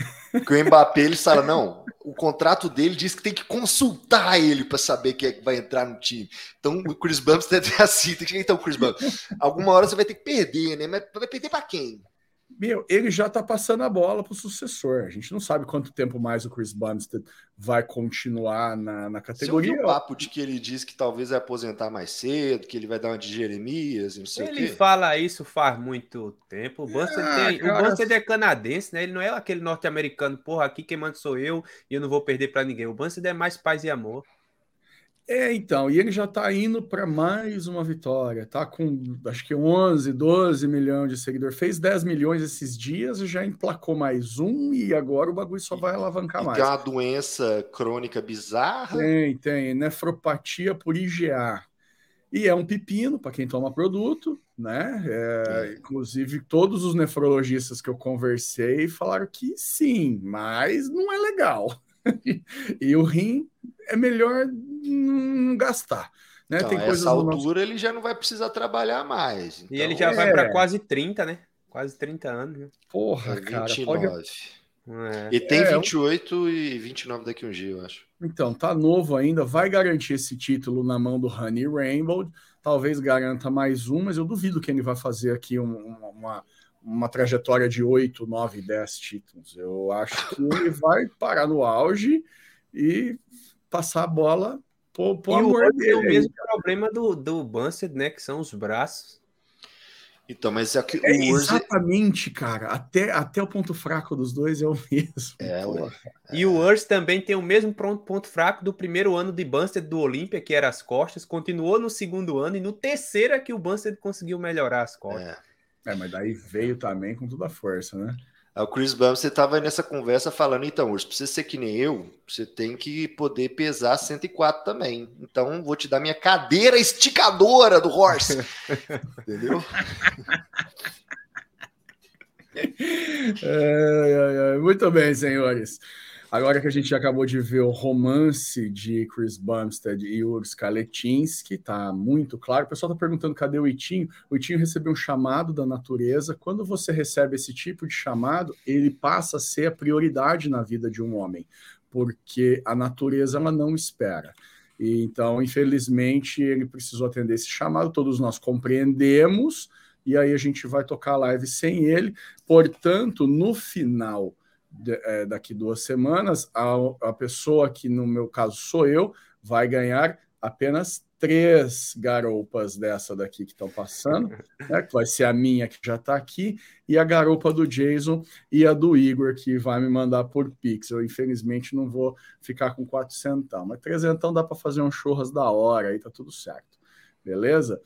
Que o Mbappé ele fala, não, o contrato dele diz que tem que consultar ele para saber quem é que vai entrar no time. Então o Chris Bumstead é assim, então Chris Bumstead. Alguma hora você vai ter que perder, né? Mas vai perder para quem? Meu, ele já está passando a bola para o sucessor. A gente não sabe quanto tempo mais o Chris Bumstead vai continuar na, na categoria. Você o papo de que ele diz que talvez vai aposentar mais cedo, que ele vai dar uma de Jeremias, não sei ele o quê. Ele fala isso faz muito tempo. O Bumstead, ah, tem, o Bumstead é canadense, né? Ele não é aquele norte-americano, porra, aqui quem manda sou eu e eu não vou perder para ninguém. O Bumstead é mais paz e amor. É, então, e ele já está indo para mais uma vitória, tá com acho que 11, 12 milhões de seguidores, fez 10 milhões esses dias e já emplacou mais um e agora o bagulho só vai alavancar e mais. Tem uma doença crônica bizarra? Tem, tem, nefropatia por IgA. E é um pepino para quem toma produto, né? É, é. Inclusive, todos os nefrologistas que eu conversei falaram que sim, mas não é legal. e o rim é melhor não gastar. Né? Então, Tem essa altura nosso... ele já não vai precisar trabalhar mais. Então... E ele já é... vai para quase 30, né? Quase 30 anos. Né? Porra, 29. cara. Pode... É. E tem é, 28 e 29 daqui um dia, eu acho. Então, tá novo ainda, vai garantir esse título na mão do Honey Rainbow. Talvez garanta mais um, mas eu duvido que ele vai fazer aqui um, uma, uma trajetória de 8, 9, 10 títulos. Eu acho que ele vai parar no auge e passar a bola por, por amor o dele. É o mesmo problema do, do Bunsted, né? Que são os braços. Então, mas é que é, Urze... Exatamente, cara. Até, até o ponto fraco dos dois é o mesmo. É. É. E o Urs também tem o mesmo ponto, ponto fraco do primeiro ano de Bunsted do Olímpia, que era as costas. Continuou no segundo ano e no terceiro é que o Bunsted conseguiu melhorar as costas. É. é, mas daí veio também com toda a força, né? O Chris Bumstead estava nessa conversa falando, então, Urso, pra você ser que nem eu, você tem que poder pesar 104 também. Então, vou te dar minha cadeira esticadora do Horse. Entendeu? é, é, é. Muito bem, senhores. Agora que a gente acabou de ver o romance de Chris Bumstead e Urs Kaletinski, tá muito claro. O pessoal tá perguntando cadê o Itinho. O Itinho recebeu um chamado da natureza. Quando você recebe esse tipo de chamado, ele passa a ser a prioridade na vida de um homem, porque a natureza ela não espera. E, então, infelizmente, ele precisou atender esse chamado. Todos nós compreendemos. E aí a gente vai tocar a live sem ele. Portanto, no final de, é, daqui duas semanas, a, a pessoa que, no meu caso, sou eu, vai ganhar apenas três garopas dessa daqui que estão passando, né, que vai ser a minha que já está aqui, e a garopa do Jason e a do Igor, que vai me mandar por Pix. Eu, infelizmente, não vou ficar com 400, mas 300 dá para fazer um churras da hora, aí tá tudo certo. Beleza?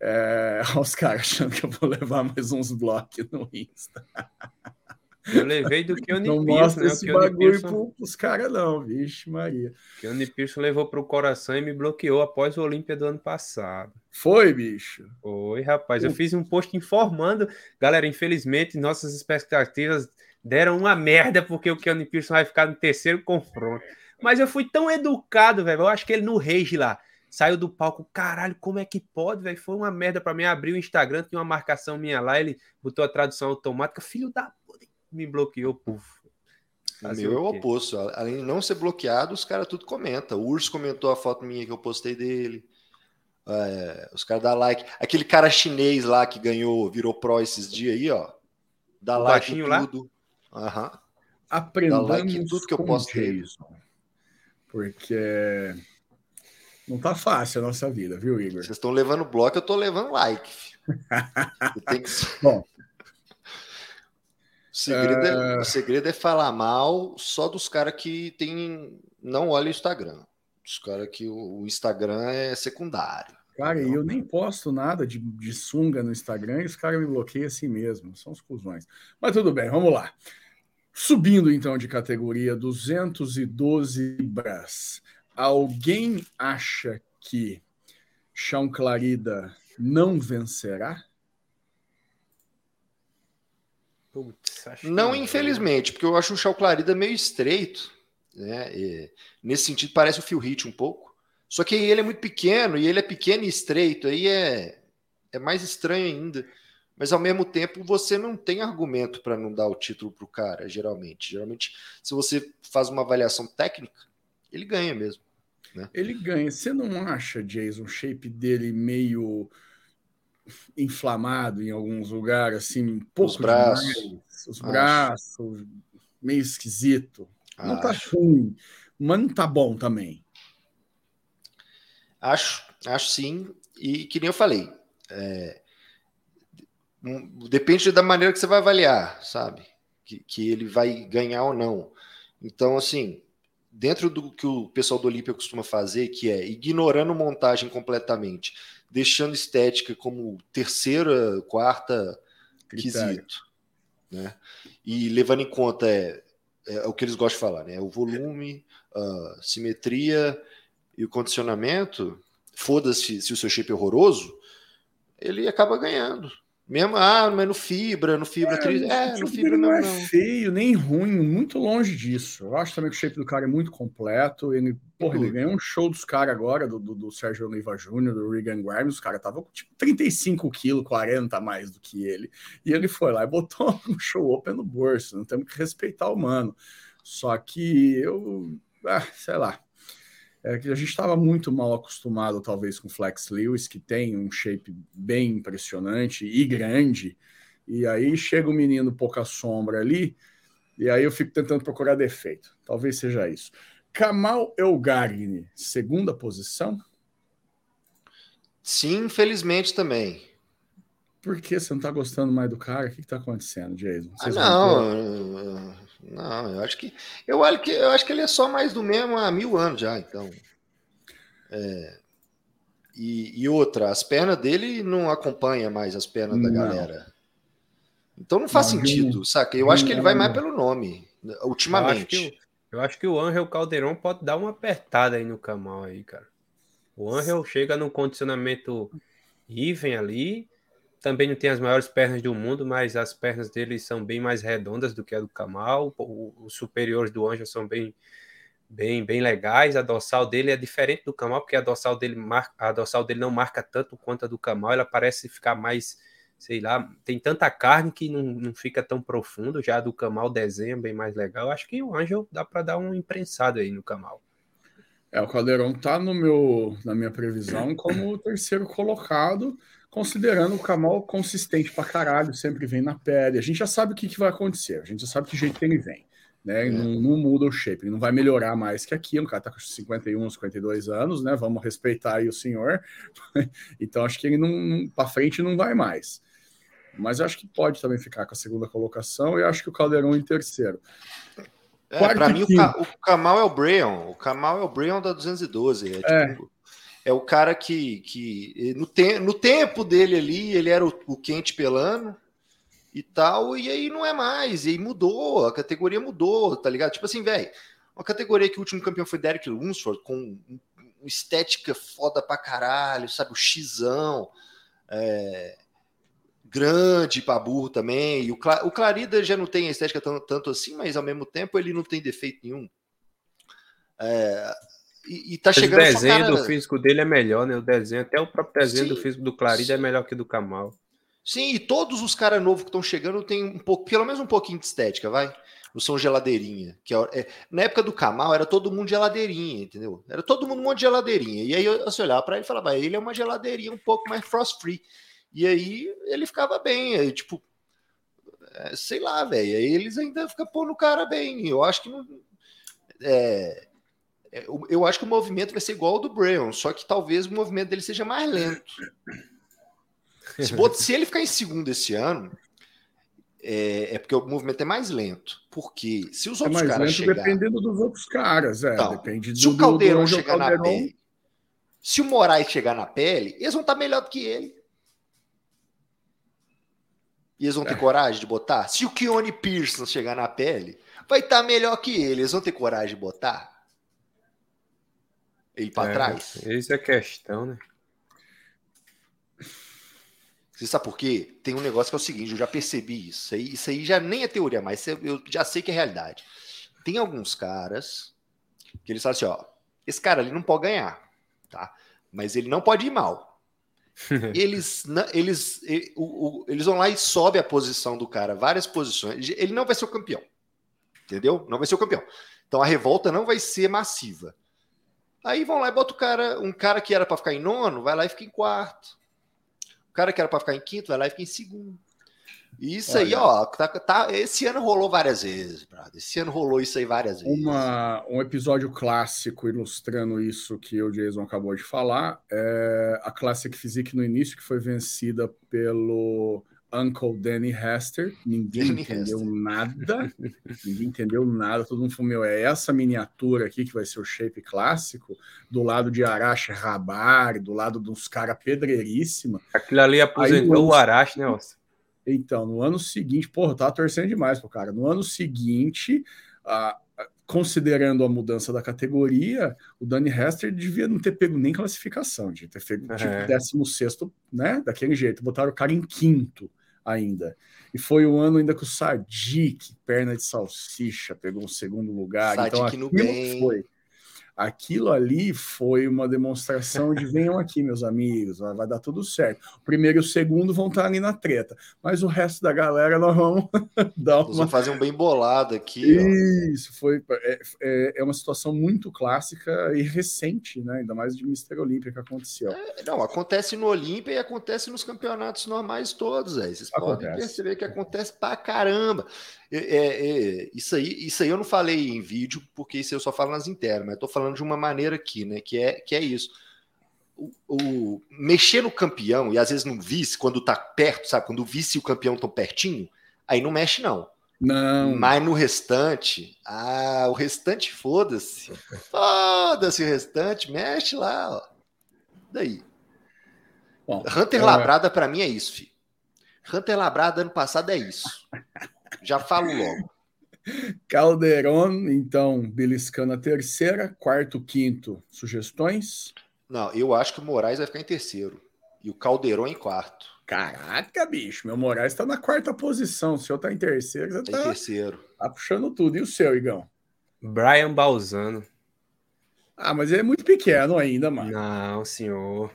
É, os caras achando que eu vou levar mais uns blocos no Insta. Eu levei do que o Não mostra né? esse bagulho Pearson... pros caras, não, vixe, Maria. Que o Pearson levou pro coração e me bloqueou após o Olímpia do ano passado. Foi, bicho? Foi, rapaz. Eu fiz um post informando. Galera, infelizmente, nossas expectativas deram uma merda, porque o Keanu Pearson vai ficar no terceiro confronto. Mas eu fui tão educado, velho. Eu acho que ele no rage lá. Saiu do palco, caralho, como é que pode, velho? Foi uma merda para mim. Abri o Instagram, tinha uma marcação minha lá, ele botou a tradução automática. Filho da me bloqueou, puf. O meu é o oposto. Além de não ser bloqueado, os caras tudo comenta. O Urso comentou a foto minha que eu postei dele. É, os caras dão like. Aquele cara chinês lá que ganhou, virou pro esses dias aí, ó. Dá o like em tudo. Aham. Aprendendo like em tudo que eu postei. Porque não tá fácil a nossa vida, viu, Igor? Vocês estão levando bloco, eu tô levando like. que... Bom, segredo, é, o segredo é falar mal só dos caras que tem, não olham o Instagram. Os caras que o, o, Instagram é secundário. Cara, então... eu nem posto nada de, de sunga no Instagram e os caras me bloqueiam assim mesmo. São os cuzões. Mas tudo bem, vamos lá. Subindo então de categoria 212 Bras. Alguém acha que Chão Clarida não vencerá? Putz, não, infelizmente, porque eu acho o Chau Clarida meio estreito. Né? E, nesse sentido, parece o Phil Hit um pouco. Só que ele é muito pequeno, e ele é pequeno e estreito, aí é, é mais estranho ainda. Mas ao mesmo tempo, você não tem argumento para não dar o título para o cara, geralmente. Geralmente, se você faz uma avaliação técnica, ele ganha mesmo. Né? Ele ganha. Você não acha, Jason, o shape dele meio inflamado em alguns lugares, assim, um pouco os braços, demais, os braços, meio esquisito. Acho. Não tá ruim, mas não tá bom também. Acho, acho sim. E que nem eu falei, é, depende da maneira que você vai avaliar, sabe? Que, que ele vai ganhar ou não. Então, assim, dentro do que o pessoal do Olímpia costuma fazer, que é ignorando montagem completamente, deixando estética como terceira, quarta Critério. quesito. Né? E levando em conta é, é, o que eles gostam de falar, né? O volume, a simetria e o condicionamento. Foda-se se o seu shape é horroroso, ele acaba ganhando. Mesmo, ah, mas no fibra, no fibra é, É, no fibra não, não é não. feio, nem ruim, muito longe disso. Eu acho também que o shape do cara é muito completo. Ele, porra, ele ganhou um show dos caras agora, do, do, do Sérgio Oliva Júnior, do Regan Grimes. Os caras estavam com tipo 35 quilos, 40 a mais do que ele. E ele foi lá e botou um show open no bolso. Não temos que respeitar o mano. Só que eu, ah, sei lá, é que a gente estava muito mal acostumado, talvez, com Flex Lewis, que tem um shape bem impressionante e grande, e aí chega o um menino pouca sombra ali, e aí eu fico tentando procurar defeito. Talvez seja isso. Kamal Elgarni, segunda posição? Sim, infelizmente também. Por que você não está gostando mais do cara? O que está acontecendo, Jason? Ah, não, não, eu acho que eu acho que eu acho que ele é só mais do mesmo há mil anos já, então. É, e, e, outra, as pernas dele não acompanham mais as pernas não. da galera. Então não faz não, sentido, saca? Eu acho que ele vai mais pelo nome, ultimamente. Eu acho, que, eu acho que o Angel Caldeirão pode dar uma apertada aí no Camal aí, cara. O Angel chega num condicionamento even ali, também não tem as maiores pernas do mundo, mas as pernas dele são bem mais redondas do que a do Kamal. Os superiores do Anjo são bem, bem, bem legais. A dorsal dele é diferente do Kamal, porque a dorsal dele marca, a dorsal dele não marca tanto quanto a do Kamal. Ela parece ficar mais, sei lá, tem tanta carne que não, não fica tão profundo. Já a do Kamal desenha bem mais legal. Acho que o Anjo dá para dar um imprensado aí no Kamal. É, o Caldeirão tá no meu, na minha previsão como o terceiro colocado considerando o Kamal consistente pra caralho, sempre vem na pele. A gente já sabe o que, que vai acontecer, a gente já sabe que jeito que ele vem. né? É. Não, não, muda o shape, ele não vai melhorar mais que aquilo. O cara tá com 51, 52 anos, né? Vamos respeitar aí o senhor. então acho que ele não, para frente não vai mais. Mas acho que pode também ficar com a segunda colocação e acho que o Caldeirão em terceiro. É, para mim, o, o Kamal é o Breon. O Kamal é o Breon da 212. É, é. Tipo, é o cara que, que no, te, no tempo dele ali, ele era o, o quente pelano e tal, e aí não é mais, e aí mudou, a categoria mudou, tá ligado? Tipo assim, velho, uma categoria que o último campeão foi Derek Lunsford, com estética foda pra caralho, sabe? O xizão, é, grande pra burro também, e o, o Clarida já não tem a estética tanto, tanto assim, mas ao mesmo tempo ele não tem defeito nenhum. É, e, e tá chegando. O desenho cara... do físico dele é melhor, né? O desenho, até o próprio desenho Sim. do físico do Clarida é melhor que do Kamal. Sim, e todos os caras novos que estão chegando têm um pouco, pelo menos um pouquinho de estética, vai. Não são geladeirinha. Que é, é, na época do Kamal era todo mundo geladeirinha, entendeu? Era todo mundo um monte de geladeirinha. E aí você olhava para ele e falava, ele é uma geladeirinha um pouco mais frost free. E aí ele ficava bem, aí, tipo, é, sei lá, velho. Aí eles ainda ficam pondo o cara bem. Eu acho que não. É, é eu acho que o movimento vai ser igual ao do Brown, só que talvez o movimento dele seja mais lento. Se, se ele ficar em segundo esse ano, é, é, porque o movimento é mais lento. Porque se os é outros é mais caras lento chegar... dependendo dos outros caras, é. Então, depende se do, o Caldeirão chegar Caldeirão... na pele, se o Moraes chegar na pele, eles vão estar melhor do que ele. E eles vão ter é. coragem de botar? Se o Keone Pearson chegar na pele, vai estar melhor que ele. Eles vão ter coragem de botar? Ele para é, trás? Isso é questão, né? Você sabe por quê? Tem um negócio que é o seguinte, eu já percebi isso. Isso aí, já nem é teoria, mas eu já sei que é realidade. Tem alguns caras que eles falam assim, ó, esse cara ali não pode ganhar, tá? Mas ele não pode ir mal. eles, eles, eles, eles vão lá e sobe a posição do cara, várias posições. Ele não vai ser o campeão, entendeu? Não vai ser o campeão. Então a revolta não vai ser massiva. Aí vão lá e botam o cara, um cara que era para ficar em nono, vai lá e fica em quarto. O cara que era para ficar em quinto vai lá e fica em segundo. Isso Olha, aí, ó, tá, tá, esse ano rolou várias vezes, brother. Esse ano rolou isso aí várias vezes. Uma, um episódio clássico ilustrando isso que o Jason acabou de falar é a Classic Physique no início, que foi vencida pelo Uncle Danny Hester. Ninguém Danny entendeu Hester. nada. ninguém entendeu nada. Todo mundo falou: meu, é essa miniatura aqui que vai ser o shape clássico, do lado de Arashi Rabar, do lado dos caras pedreiríssima. Aquilo ali aposentou Aí, o Arashi, né, Oscar? Então, no ano seguinte, porra, eu tava torcendo demais pro cara. No ano seguinte, a, considerando a mudança da categoria, o Danny Hester devia não ter pego nem classificação, devia ter feito tipo 16, né? Daquele jeito. Botaram o cara em quinto ainda. E foi o ano ainda que o Sadiq, perna de salsicha, pegou o segundo lugar. Então, aquilo no bem. foi aquilo ali foi uma demonstração de venham aqui, meus amigos, vai dar tudo certo. O primeiro e o segundo vão estar ali na treta, mas o resto da galera nós vamos dar uma. Vamos fazer um bem bolado aqui. Isso, ó. foi é, é, é, uma situação muito clássica e recente, né? Ainda mais de Mister Olímpia que aconteceu. É, não, acontece no Olímpia e acontece nos campeonatos normais todos, aí. Vocês acontece. podem perceber que acontece pra caramba. É, é, é, isso, aí, isso aí eu não falei em vídeo, porque isso eu só falo nas internas, mas tô falando de uma maneira aqui, né? Que é, que é isso. O, o, mexer no campeão, e às vezes no vice, quando tá perto, sabe? Quando o vice e o campeão estão pertinho, aí não mexe, não. Não. Mas no restante, ah, o restante foda-se. Foda-se o restante, mexe lá, ó. Daí. Bom, Hunter é... Labrada para mim é isso, filho. Hunter Labrada ano passado é isso. Já falo logo. Calderon, então, beliscando a terceira, quarto, quinto, sugestões? Não, eu acho que o Moraes vai ficar em terceiro. E o Calderon em quarto. Caraca, bicho, meu Moraes está na quarta posição. O senhor está em terceiro, você tá, em terceiro. Tá puxando tudo. E o seu, Igão? Brian Balzano. Ah, mas ele é muito pequeno ainda, mano. Não, senhor.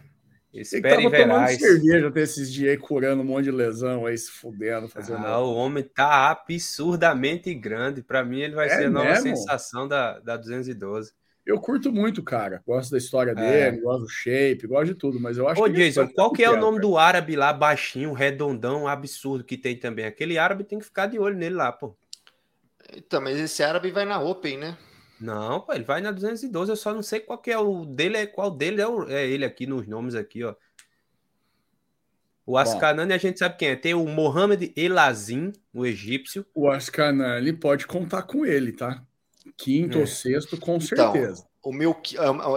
Espere ele tava tomando cerveja até esses dias aí, curando um monte de lesão aí, se fudendo, fazendo. Ah, o homem tá absurdamente grande. Para mim, ele vai é ser a nova mesmo? sensação da, da 212. Eu curto muito, cara. Gosto da história é. dele, gosto do shape, gosto de tudo, mas eu acho Ô, que. Ô, Jason, qual que é o nome cara. do árabe lá, baixinho, redondão, absurdo que tem também? Aquele árabe tem que ficar de olho nele lá, pô. Então, mas esse árabe vai na Open, né? Não, pô, ele vai na 212, eu só não sei qual que é o dele, é qual dele é, o, é ele aqui nos nomes aqui, ó. O Ascanani a gente sabe quem é. Tem o Mohamed Elazim, o egípcio. O Ascanani pode contar com ele, tá? Quinto é. ou sexto, com então, certeza. O meu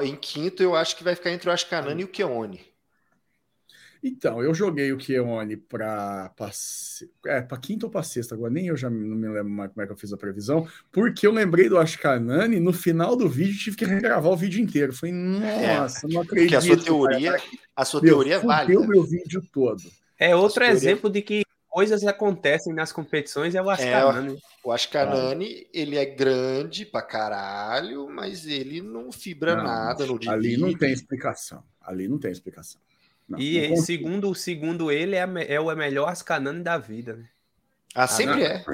em quinto eu acho que vai ficar entre o Ascanani e o Keone. Então, eu joguei o Keone para é, para quinta ou para sexta, agora nem eu já não me lembro mais como é que eu fiz a previsão, porque eu lembrei do Ashkanani, no final do vídeo tive que regravar o vídeo inteiro. Falei, nossa, é, não acredito. Porque a sua teoria, cara. a sua meu, teoria é válida. meu vídeo todo. É outro exemplo de que coisas acontecem nas competições é o Ashkanani. É, o Ashkanani, ah. ele é grande pra caralho, mas ele não fibra não, nada no divide. Ali não tem explicação. Ali não tem explicação. Não, e não segundo, segundo ele, é, é o melhor Ascanani da vida, né? Ah, sempre é.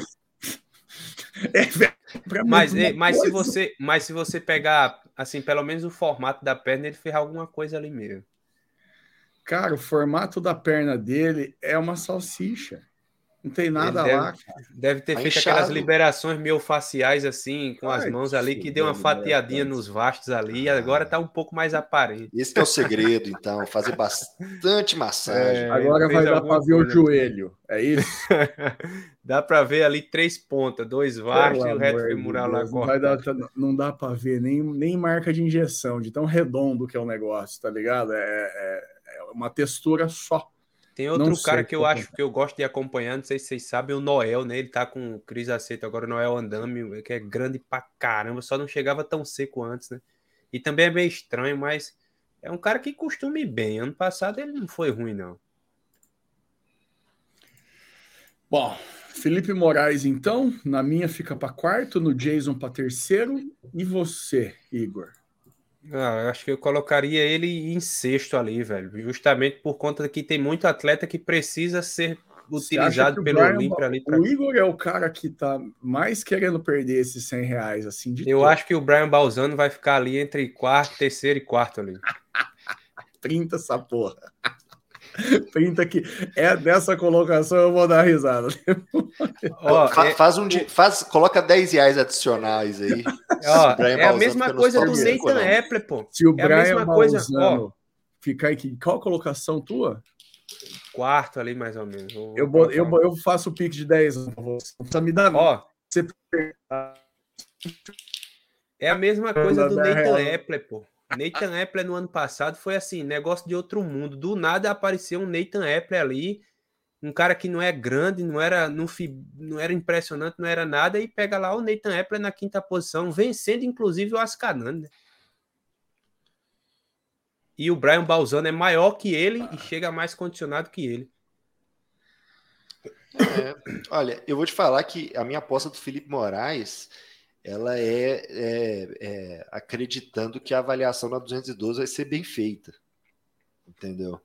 é mas, mas, se você, mas se você pegar, assim, pelo menos o formato da perna, ele fez alguma coisa ali mesmo. Cara, o formato da perna dele é uma salsicha. Não tem nada deve, lá. Cara. Deve ter tá feito inchado. aquelas liberações faciais assim, com Ai, as mãos ali, que deu uma fatiadinha nos vastos ali, e agora tá um pouco mais aparente. Esse é o segredo, então, fazer bastante massagem. É, agora vai dar para ver o joelho, é isso? dá para ver ali três pontas, dois vastos e o reto femoral lá não, vai dar, não dá para ver nem, nem marca de injeção, de tão redondo que é o negócio, tá ligado? É, é, é uma textura só. Tem outro cara que eu acho que eu gosto de acompanhar, não sei se vocês sabem, o Noel, né? Ele tá com Cris Aceito agora, o Noel Andame, que é grande pra caramba, só não chegava tão seco antes, né? E também é meio estranho, mas é um cara que costuma ir bem. Ano passado ele não foi ruim, não. Bom, Felipe Moraes, então, na minha fica para quarto, no Jason para terceiro. E você, Igor? Ah, acho que eu colocaria ele em sexto ali, velho. Justamente por conta que tem muito atleta que precisa ser utilizado pelo Olímpia ali. Pra... O Igor é o cara que tá mais querendo perder esses 100 reais, assim, Eu acho que o Brian Balzano vai ficar ali entre quarto, terceiro e quarto ali. 30 essa porra. 30 que é dessa colocação, eu vou dar risada. Ó, Fa é, faz um faz, coloca 10 reais adicionais aí. Ó, é a mesma coisa do Nathan Apple, pô. Se o é Brian a mesma coisa, ó, ficar aqui, qual a colocação tua? Quarto ali, mais ou menos. eu, eu, eu faço o pique de 10. Não precisa me dar. Ó, você... É a mesma coisa do Nathan Apple, pô. Nathan Apple no ano passado foi assim, negócio de outro mundo. Do nada apareceu um Nathan Apple ali, um cara que não é grande, não era, não, não era impressionante, não era nada, e pega lá o Nathan Apple na quinta posição, vencendo inclusive o Ascanan. Né? E o Brian Balzano é maior que ele e chega mais condicionado que ele. É, olha, eu vou te falar que a minha aposta do Felipe Moraes ela é, é, é, acreditando que a avaliação na 212 vai ser bem feita. Entendeu?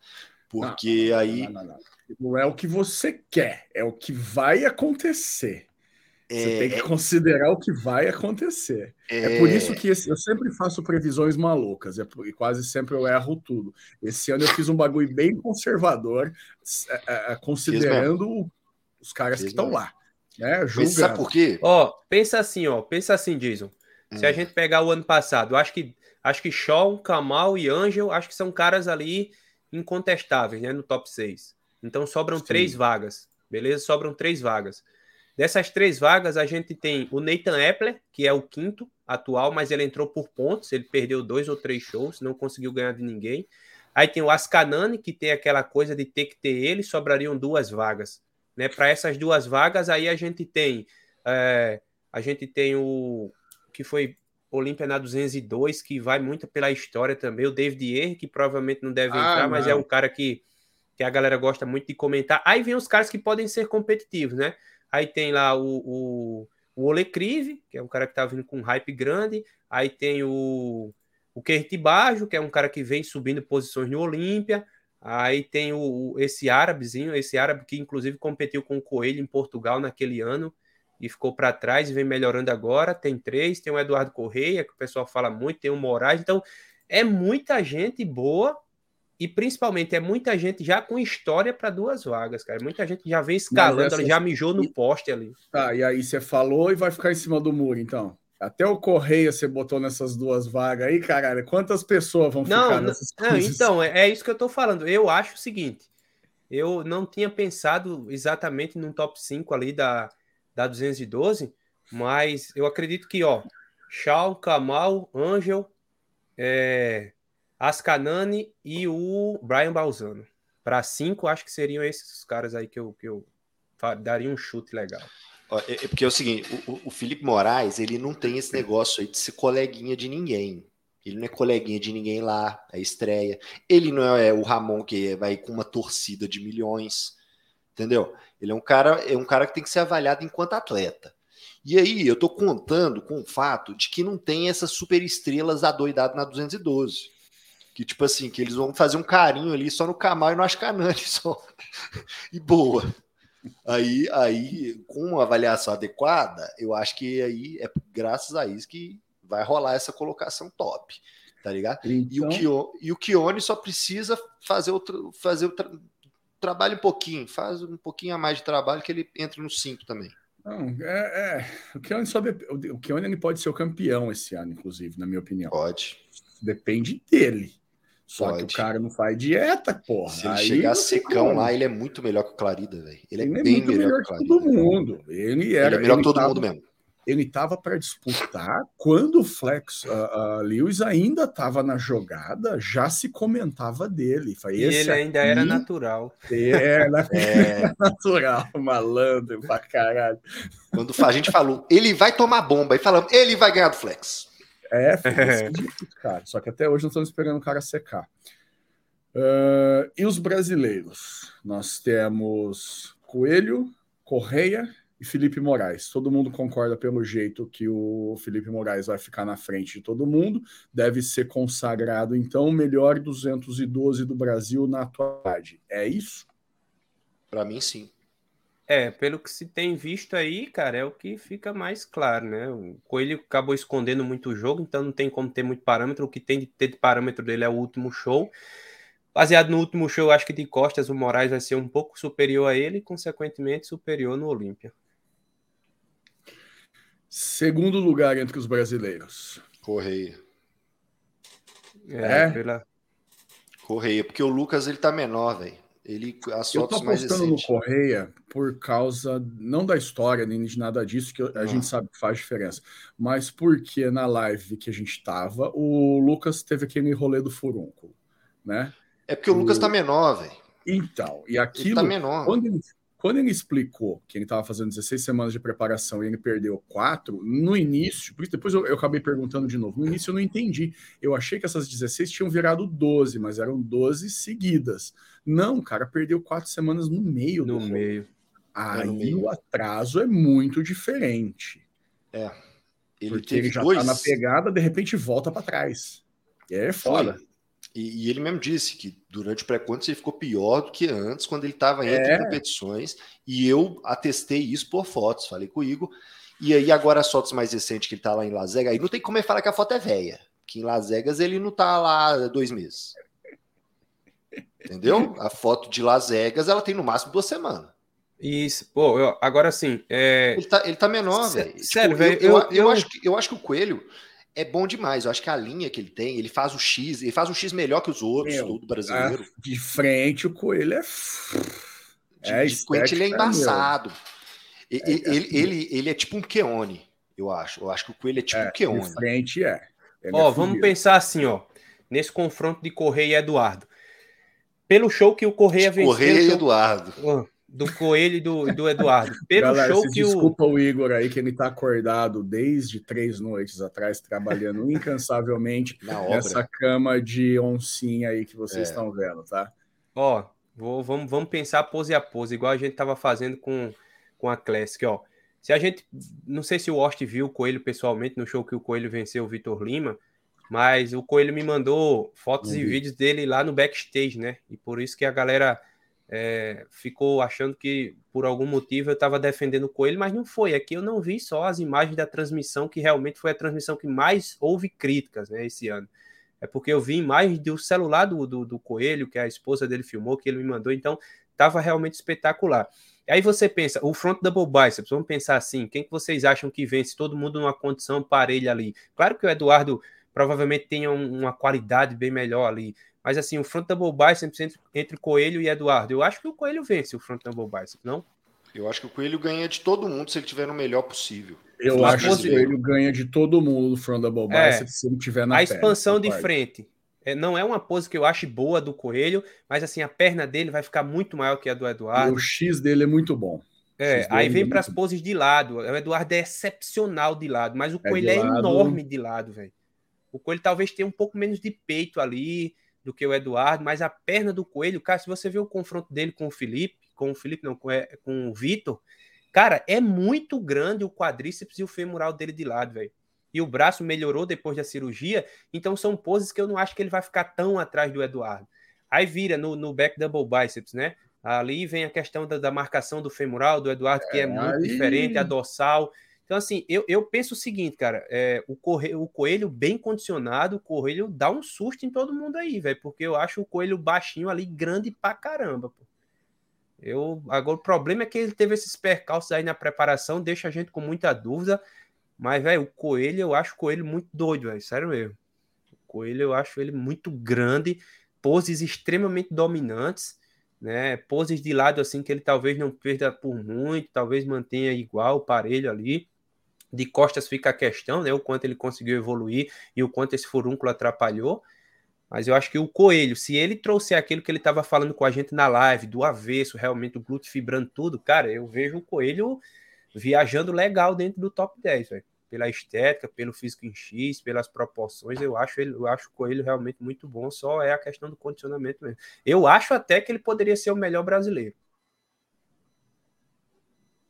Porque não, não, aí. Não, não, é o que você quer, é o que vai acontecer. Você é, tem que considerar o que vai acontecer. É, é por isso que esse, eu sempre faço previsões malucas, é por, e quase sempre eu erro tudo. Esse ano eu fiz um bagulho bem conservador, é, é, considerando os caras que estão lá. É, Mas sabe por quê? Ó, pensa assim, ó, pensa assim, Jason. Hum. Se a hum. gente pegar o ano passado, acho que acho que Shaw, Kamal e Angel, acho que são caras ali incontestáveis, né, no top 6. Então sobram Sim. três vagas, beleza? Sobram três vagas. Dessas três vagas, a gente tem o Nathan Epler, que é o quinto atual, mas ele entrou por pontos, ele perdeu dois ou três shows, não conseguiu ganhar de ninguém. Aí tem o Ascanani, que tem aquela coisa de ter que ter ele, sobrariam duas vagas. Né? Para essas duas vagas, aí a gente tem é, a gente tem o que foi Olímpia na 202, que vai muito pela história também, o David Ehr, que provavelmente não deve ah, entrar, não. mas é um cara que, que a galera gosta muito de comentar. Aí vem os caras que podem ser competitivos, né? Aí tem lá o, o, o Olecrive, que é um cara que tá vindo com um hype grande. Aí tem o, o Kerti Bajo, que é um cara que vem subindo posições no Olímpia. Aí tem o, esse árabezinho, esse árabe que inclusive competiu com o Coelho em Portugal naquele ano e ficou para trás e vem melhorando agora. Tem três, tem o Eduardo Correia, que o pessoal fala muito, tem o Moraes. Então, é muita gente boa e principalmente é muita gente já com história para duas vagas, cara. Muita gente já vem escalando, essa... já mijou no poste ali. Tá, e aí você falou e vai ficar em cima do muro, então. Até o Correia você botou nessas duas vagas aí, caralho. Quantas pessoas vão não, ficar nessas não, coisas? Então, é, é, isso que eu tô falando. Eu acho o seguinte: eu não tinha pensado exatamente num top 5 ali da, da 212, mas eu acredito que, ó, Shaw, Kamal, Angel, é, Ascanani e o Brian Balzano. Para cinco, acho que seriam esses caras aí que eu, que eu daria um chute legal. É, é porque é o seguinte, o, o Felipe Moraes, ele não tem esse negócio aí de ser coleguinha de ninguém. Ele não é coleguinha de ninguém lá, é estreia. Ele não é o Ramon que vai com uma torcida de milhões, entendeu? Ele é um cara, é um cara que tem que ser avaliado enquanto atleta. E aí eu tô contando com o fato de que não tem essas super estrelas adoidadas na 212. Que tipo assim, que eles vão fazer um carinho ali só no Camal e no Ascanani só. e boa. Aí, aí, com uma avaliação adequada, eu acho que aí é graças a isso que vai rolar essa colocação top, tá ligado? Então... E, o Kio, e o Kione só precisa fazer, outro, fazer o tra trabalho um pouquinho, faz um pouquinho a mais de trabalho que ele entra no 5 também. Não, é, é, o Keone só de, o Keone ele pode ser o campeão esse ano, inclusive, na minha opinião. Pode. Depende dele. Só Pode. que o cara não faz dieta, porra. Se ele Aí chegar secão lá, ele é muito melhor que o Clarida, velho. Ele, é ele é, bem melhor, melhor, que, todo mundo. Ele, era, ele é melhor que todo tava, mundo mesmo. Ele estava para disputar quando o Flex uh, uh, Lewis ainda estava na jogada, já se comentava dele. Foi, e ele ainda era natural. Era, é. natural, malandro pra caralho. Quando a gente falou, ele vai tomar bomba, e falamos, ele vai ganhar do Flex. É, cara. Só que até hoje nós estamos esperando o cara secar. Uh, e os brasileiros? Nós temos Coelho, Correia e Felipe Moraes. Todo mundo concorda pelo jeito que o Felipe Moraes vai ficar na frente de todo mundo. Deve ser consagrado, então, o melhor 212 do Brasil na atualidade. É isso? Para mim, sim. É, pelo que se tem visto aí, cara, é o que fica mais claro, né? O Coelho acabou escondendo muito o jogo, então não tem como ter muito parâmetro. O que tem de ter de parâmetro dele é o último show. Baseado no último show, acho que de costas o Moraes vai ser um pouco superior a ele e, consequentemente, superior no Olímpia. Segundo lugar entre os brasileiros. Correia. É, é? pela. Correia, porque o Lucas ele tá menor, velho. Ele as Eu tô apostando no Correia por causa não da história nem de nada disso que a ah. gente sabe que faz diferença, mas porque na live que a gente tava, o Lucas teve aquele rolê do furúnculo, né? É porque o, o... Lucas tá menor, velho. Então, e aquilo ele tá menor. Quando ele, quando ele explicou que ele estava fazendo 16 semanas de preparação e ele perdeu quatro, no início, por isso depois eu, eu, acabei perguntando de novo. No início eu não entendi. Eu achei que essas 16 tinham virado 12, mas eram 12 seguidas. Não, cara perdeu quatro semanas no meio no do meio. Aí no meio. o atraso é muito diferente. É. Ele Porque ele já tá dois... tá na pegada, de repente volta para trás. E é foda. Foi. E, e, ele mesmo disse que durante o pré-contas ele ficou pior do que antes, quando ele estava entre é. competições. E eu atestei isso por fotos, falei com o Igor. E aí, agora as fotos mais recentes que ele está lá em Las Vegas, aí não tem como ele falar que a foto é velha. Que em Las Vegas ele não está lá dois meses. Entendeu? A foto de Las Vegas ela tem no máximo duas semanas. Isso, pô, eu, agora sim. É... Ele, tá, ele tá menor, velho. Sério, tipo, velho. Eu, eu, eu, eu, acho que, eu acho que o Coelho é bom demais. Eu acho que a linha que ele tem, ele faz o X, ele faz um X melhor que os outros, Meu, tudo brasileiro. De frente, o Coelho é. De, é de frente, ele é embaçado. Ele, é, ele, ele, ele, é tipo um Keone, eu acho. Eu acho que o Coelho é tipo é, um Keone. De frente, é. Ele ó, é vamos pensar assim, ó. Nesse confronto de Correia e Eduardo. Pelo show que o Correia venceu. Correia e Eduardo. Ah, do Coelho e do, do Eduardo. Pelo Galera, show que desculpa o... o Igor aí, que ele tá acordado desde três noites atrás, trabalhando incansavelmente nessa cama de oncinha aí que vocês é. estão vendo, tá? Ó, vou, vamos, vamos pensar pose a pose, igual a gente tava fazendo com, com a Classic, ó. Se a gente, não sei se o Ost viu o Coelho pessoalmente no show que o Coelho venceu o Vitor Lima, mas o Coelho me mandou fotos e vídeos dele lá no backstage, né? E por isso que a galera é, ficou achando que por algum motivo eu estava defendendo o Coelho, mas não foi. Aqui eu não vi só as imagens da transmissão, que realmente foi a transmissão que mais houve críticas né, esse ano. É porque eu vi imagens do celular do, do, do Coelho, que a esposa dele filmou, que ele me mandou, então estava realmente espetacular. Aí você pensa, o front double biceps, vamos pensar assim, quem que vocês acham que vence? Todo mundo numa condição parelha ali. Claro que o Eduardo provavelmente tenha uma qualidade bem melhor ali, mas assim, o front double biceps entre, entre Coelho e Eduardo, eu acho que o Coelho vence o front double biceps, não? Eu acho que o Coelho ganha de todo mundo se ele tiver no melhor possível. Eu acho que o Coelho ganha de todo mundo do front double biceps é, se ele tiver na A expansão de frente é, não é uma pose que eu acho boa do Coelho, mas assim, a perna dele vai ficar muito maior que a do Eduardo. E o X dele é muito bom. É, aí vem é para as poses de lado. O Eduardo é excepcional de lado, mas o é Coelho é enorme de lado, velho. O Coelho talvez tenha um pouco menos de peito ali do que o Eduardo, mas a perna do Coelho, cara, se você vê o confronto dele com o Felipe, com o Felipe não, com, é, com o Vitor, cara, é muito grande o quadríceps e o femoral dele de lado, velho e o braço melhorou depois da cirurgia, então são poses que eu não acho que ele vai ficar tão atrás do Eduardo. Aí vira no, no back double biceps, né? Ali vem a questão da, da marcação do femoral do Eduardo, que é, é muito aí... diferente, a dorsal. Então, assim, eu, eu penso o seguinte, cara, é, o, o coelho bem condicionado, o coelho dá um susto em todo mundo aí, velho, porque eu acho o coelho baixinho ali grande pra caramba, pô. Eu, agora, o problema é que ele teve esses percalços aí na preparação, deixa a gente com muita dúvida. Mas, velho, o Coelho, eu acho o Coelho muito doido, velho. Sério mesmo. O Coelho, eu acho ele muito grande, poses extremamente dominantes, né? Poses de lado, assim, que ele talvez não perda por muito, talvez mantenha igual o parelho ali. De costas fica a questão, né? O quanto ele conseguiu evoluir e o quanto esse furúnculo atrapalhou. Mas eu acho que o Coelho, se ele trouxer aquilo que ele estava falando com a gente na live, do avesso, realmente o glúteo fibrando tudo, cara, eu vejo o Coelho viajando legal dentro do top 10, velho. Pela estética, pelo físico em X, pelas proporções, eu acho ele, eu acho o Coelho realmente muito bom, só é a questão do condicionamento mesmo. Eu acho até que ele poderia ser o melhor brasileiro.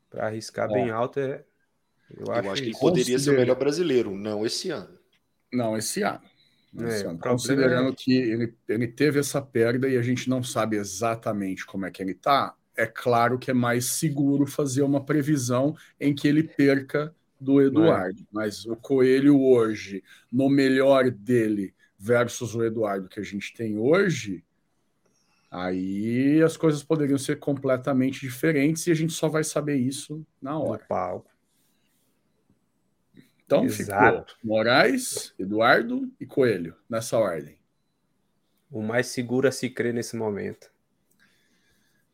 Para arriscar é. bem alto, é, eu, eu acho, acho que ele poderia ser o melhor brasileiro, não esse ano. Não, esse ano. Esse é, ano. Considerando é... que ele, ele teve essa perda e a gente não sabe exatamente como é que ele tá, é claro que é mais seguro fazer uma previsão em que ele perca do Eduardo. É. Mas o Coelho hoje, no melhor dele versus o Eduardo que a gente tem hoje, aí as coisas poderiam ser completamente diferentes e a gente só vai saber isso na hora. palco. Então Exato. ficou Moraes, Eduardo e Coelho, nessa ordem. O mais seguro a se crer nesse momento.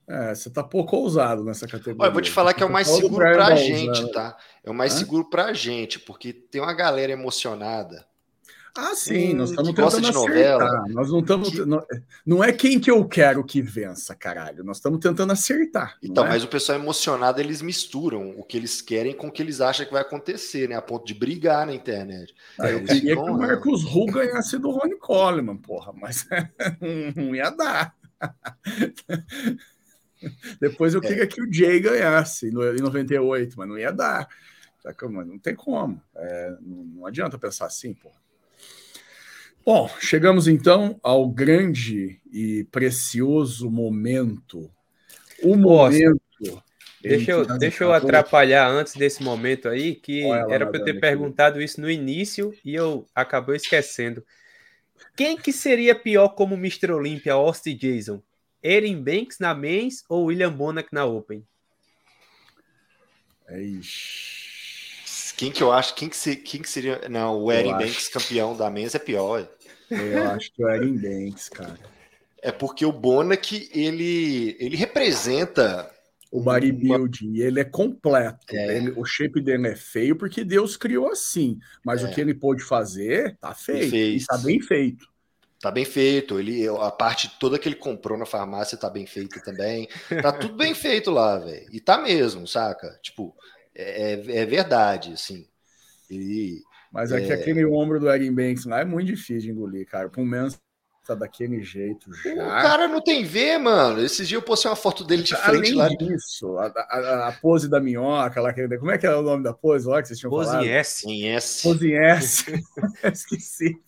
É, você tá pouco ousado nessa categoria. Olha, eu vou te falar que é o mais seguro pra a gente, tá? É o mais Hã? seguro pra gente, porque tem uma galera emocionada. Ah, sim, nós estamos tentando acertar. Novela, nós não estamos. Não, não, é quem que eu quero que vença, caralho. Nós estamos tentando acertar. Então, é? mas o pessoal emocionado, eles misturam o que eles querem com o que eles acham que vai acontecer, né? A ponto de brigar na internet. Ah, eu queria que o Marcos Ru ganhasse do Ronnie Coleman, porra, mas não ia dar. Depois eu é. queria que o Jay ganhasse em 98, mas não ia dar. Não tem como. É, não adianta pensar assim, pô. Bom, chegamos então ao grande e precioso momento. O momento. Deixa eu, deixa eu atrapalhar antes desse momento aí, que era para eu ter perguntado isso no início e eu acabei esquecendo. Quem que seria pior como Mr. Olympia, Austin Jason? Erin Banks na Men's ou William Bonac na Open? Quem que eu acho? Quem que, se, quem que seria. Não, o Erin Banks campeão da Men's é pior. Eu acho que o Erin Banks, cara. É porque o Bonac, ele, ele representa o bodybuilding, uma... ele é completo. É. Ele, o shape dele é feio porque Deus criou assim, mas é. o que ele pôde fazer tá feito, está bem feito. Tá bem feito. Ele, a parte toda que ele comprou na farmácia tá bem feita também. Tá tudo bem feito lá, velho. E tá mesmo, saca? Tipo, é, é, é verdade, assim. E, Mas é, é, que aquele ombro do Erin Banks lá é muito difícil de engolir, cara. Por menos tá daquele jeito já. O cara não tem ver, mano. Esses dias eu postei uma foto dele de frente Além lá. Disso, a, a, a, pose da minhoca, lá, como é que é o nome da pose lá que vocês tinham pose falado? S. Em S. Pose em S. Esqueci.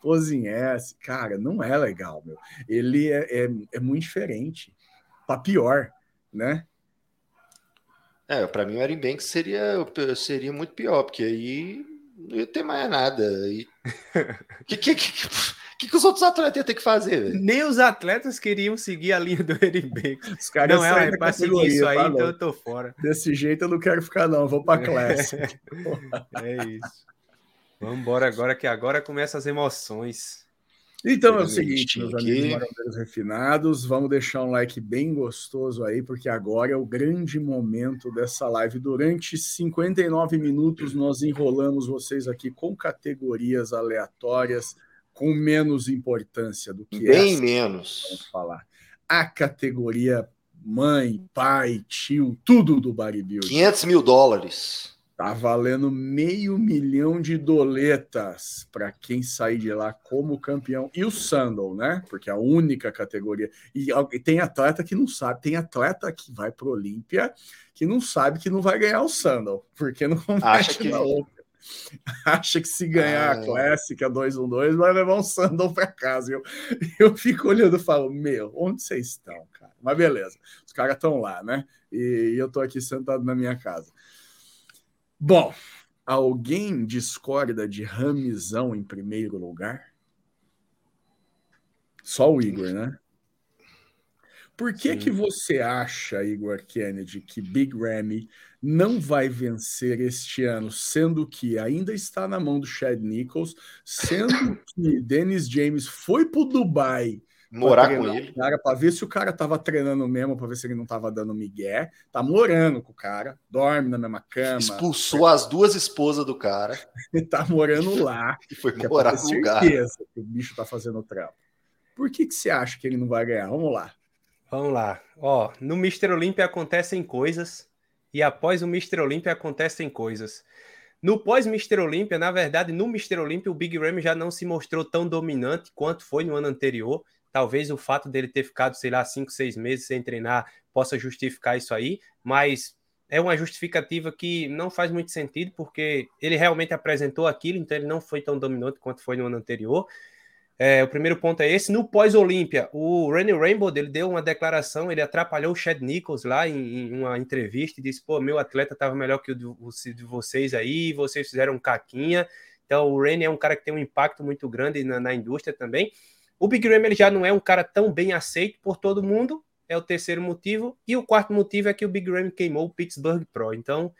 Pose em S. Cara, não é legal, meu. Ele é, é, é muito diferente. Pra pior, né? É, para mim o Aaron Banks seria, seria muito pior, porque aí não ia ter mais nada. E... que, que, que, que, que os outros atletas iam ter que fazer? Véio? Nem os atletas queriam seguir a linha do Eric Os caras não é, é para seguir isso aí, tá, então eu tô fora. Desse jeito eu não quero ficar, não. Vou pra classe. é isso. Vamos embora agora, que agora começam as emoções. Então é o seguinte, meus amigos marandeiros refinados, vamos deixar um like bem gostoso aí, porque agora é o grande momento dessa live. Durante 59 minutos, nós enrolamos vocês aqui com categorias aleatórias, com menos importância do que Bem essa, menos. Vamos falar. A categoria mãe, pai, tio, tudo do bodybuilding. 500 mil dólares. Tá valendo meio milhão de doletas para quem sair de lá como campeão. E o Sandal, né? Porque é a única categoria. E tem atleta que não sabe, tem atleta que vai para Olímpia que não sabe que não vai ganhar o Sandal, porque não acha que na outra. Acha que se ganhar ah, a Classic, a 212, vai levar um Sandal para casa. Eu, eu fico olhando e falo, meu, onde vocês estão, cara? Mas beleza, os caras estão lá, né? E, e eu tô aqui sentado na minha casa. Bom, alguém discorda de Ramizão em primeiro lugar? Só o Igor, né? Por que, que você acha, Igor Kennedy, que Big Ramy não vai vencer este ano, sendo que ainda está na mão do Chad Nichols, sendo que Dennis James foi para o Dubai Morar com ele. Cara, para ver se o cara tava treinando mesmo, para ver se ele não tava dando migué. Tá morando com o cara, dorme na mesma cama. Expulsou as duas esposas do cara. tá morando lá. E foi morar no lugar. que o bicho tá fazendo trampo. Por que, que você acha que ele não vai ganhar? Vamos lá. Vamos lá. Ó, no Mr. Olympia acontecem coisas e após o Mr. Olympia acontecem coisas. No pós-Mr. Olympia, na verdade, no Mr. Olympia, o Big Ram já não se mostrou tão dominante quanto foi no ano anterior. Talvez o fato dele ter ficado, sei lá, cinco, seis meses sem treinar possa justificar isso aí, mas é uma justificativa que não faz muito sentido, porque ele realmente apresentou aquilo, então ele não foi tão dominante quanto foi no ano anterior. É, o primeiro ponto é esse. No pós-Olímpia, o Randy Rainbow ele deu uma declaração, ele atrapalhou o Chad Nichols lá em, em uma entrevista e disse: pô, meu atleta estava melhor que o de, o de, vocês aí, vocês fizeram caquinha. Então o Randy é um cara que tem um impacto muito grande na, na indústria também. O Big Ram ele já não é um cara tão bem aceito por todo mundo, é o terceiro motivo. E o quarto motivo é que o Big Ram queimou o Pittsburgh Pro. Então,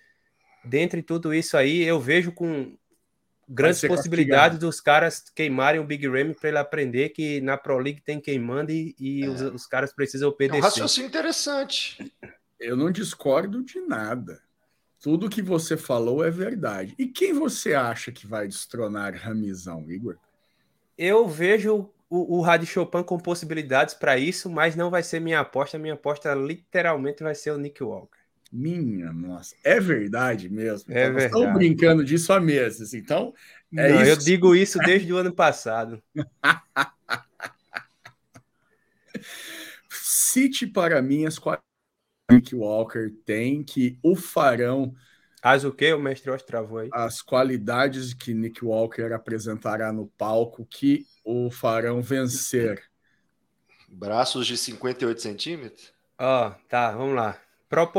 dentre tudo isso aí, eu vejo com grandes possibilidades castigado. dos caras queimarem o Big Ram para ele aprender que na Pro League tem queimando e, e é. os, os, caras precisam obedecer. É um raciocínio interessante. Eu não discordo de nada. Tudo que você falou é verdade. E quem você acha que vai destronar Ramizão, Igor? Eu vejo o, o Rádio Chopin com possibilidades para isso, mas não vai ser minha aposta. Minha aposta literalmente vai ser o Nick Walker. Minha nossa, é verdade mesmo. É verdade. Estão brincando disso há meses, então. É não, isso. Eu digo isso desde o ano passado. Cite para mim as qualidades que Nick Walker tem que o farão. As o que? O mestre Osh travou aí. As qualidades que Nick Walker apresentará no palco que o farão vencer? Braços de 58 centímetros? Ó, oh, tá, vamos lá.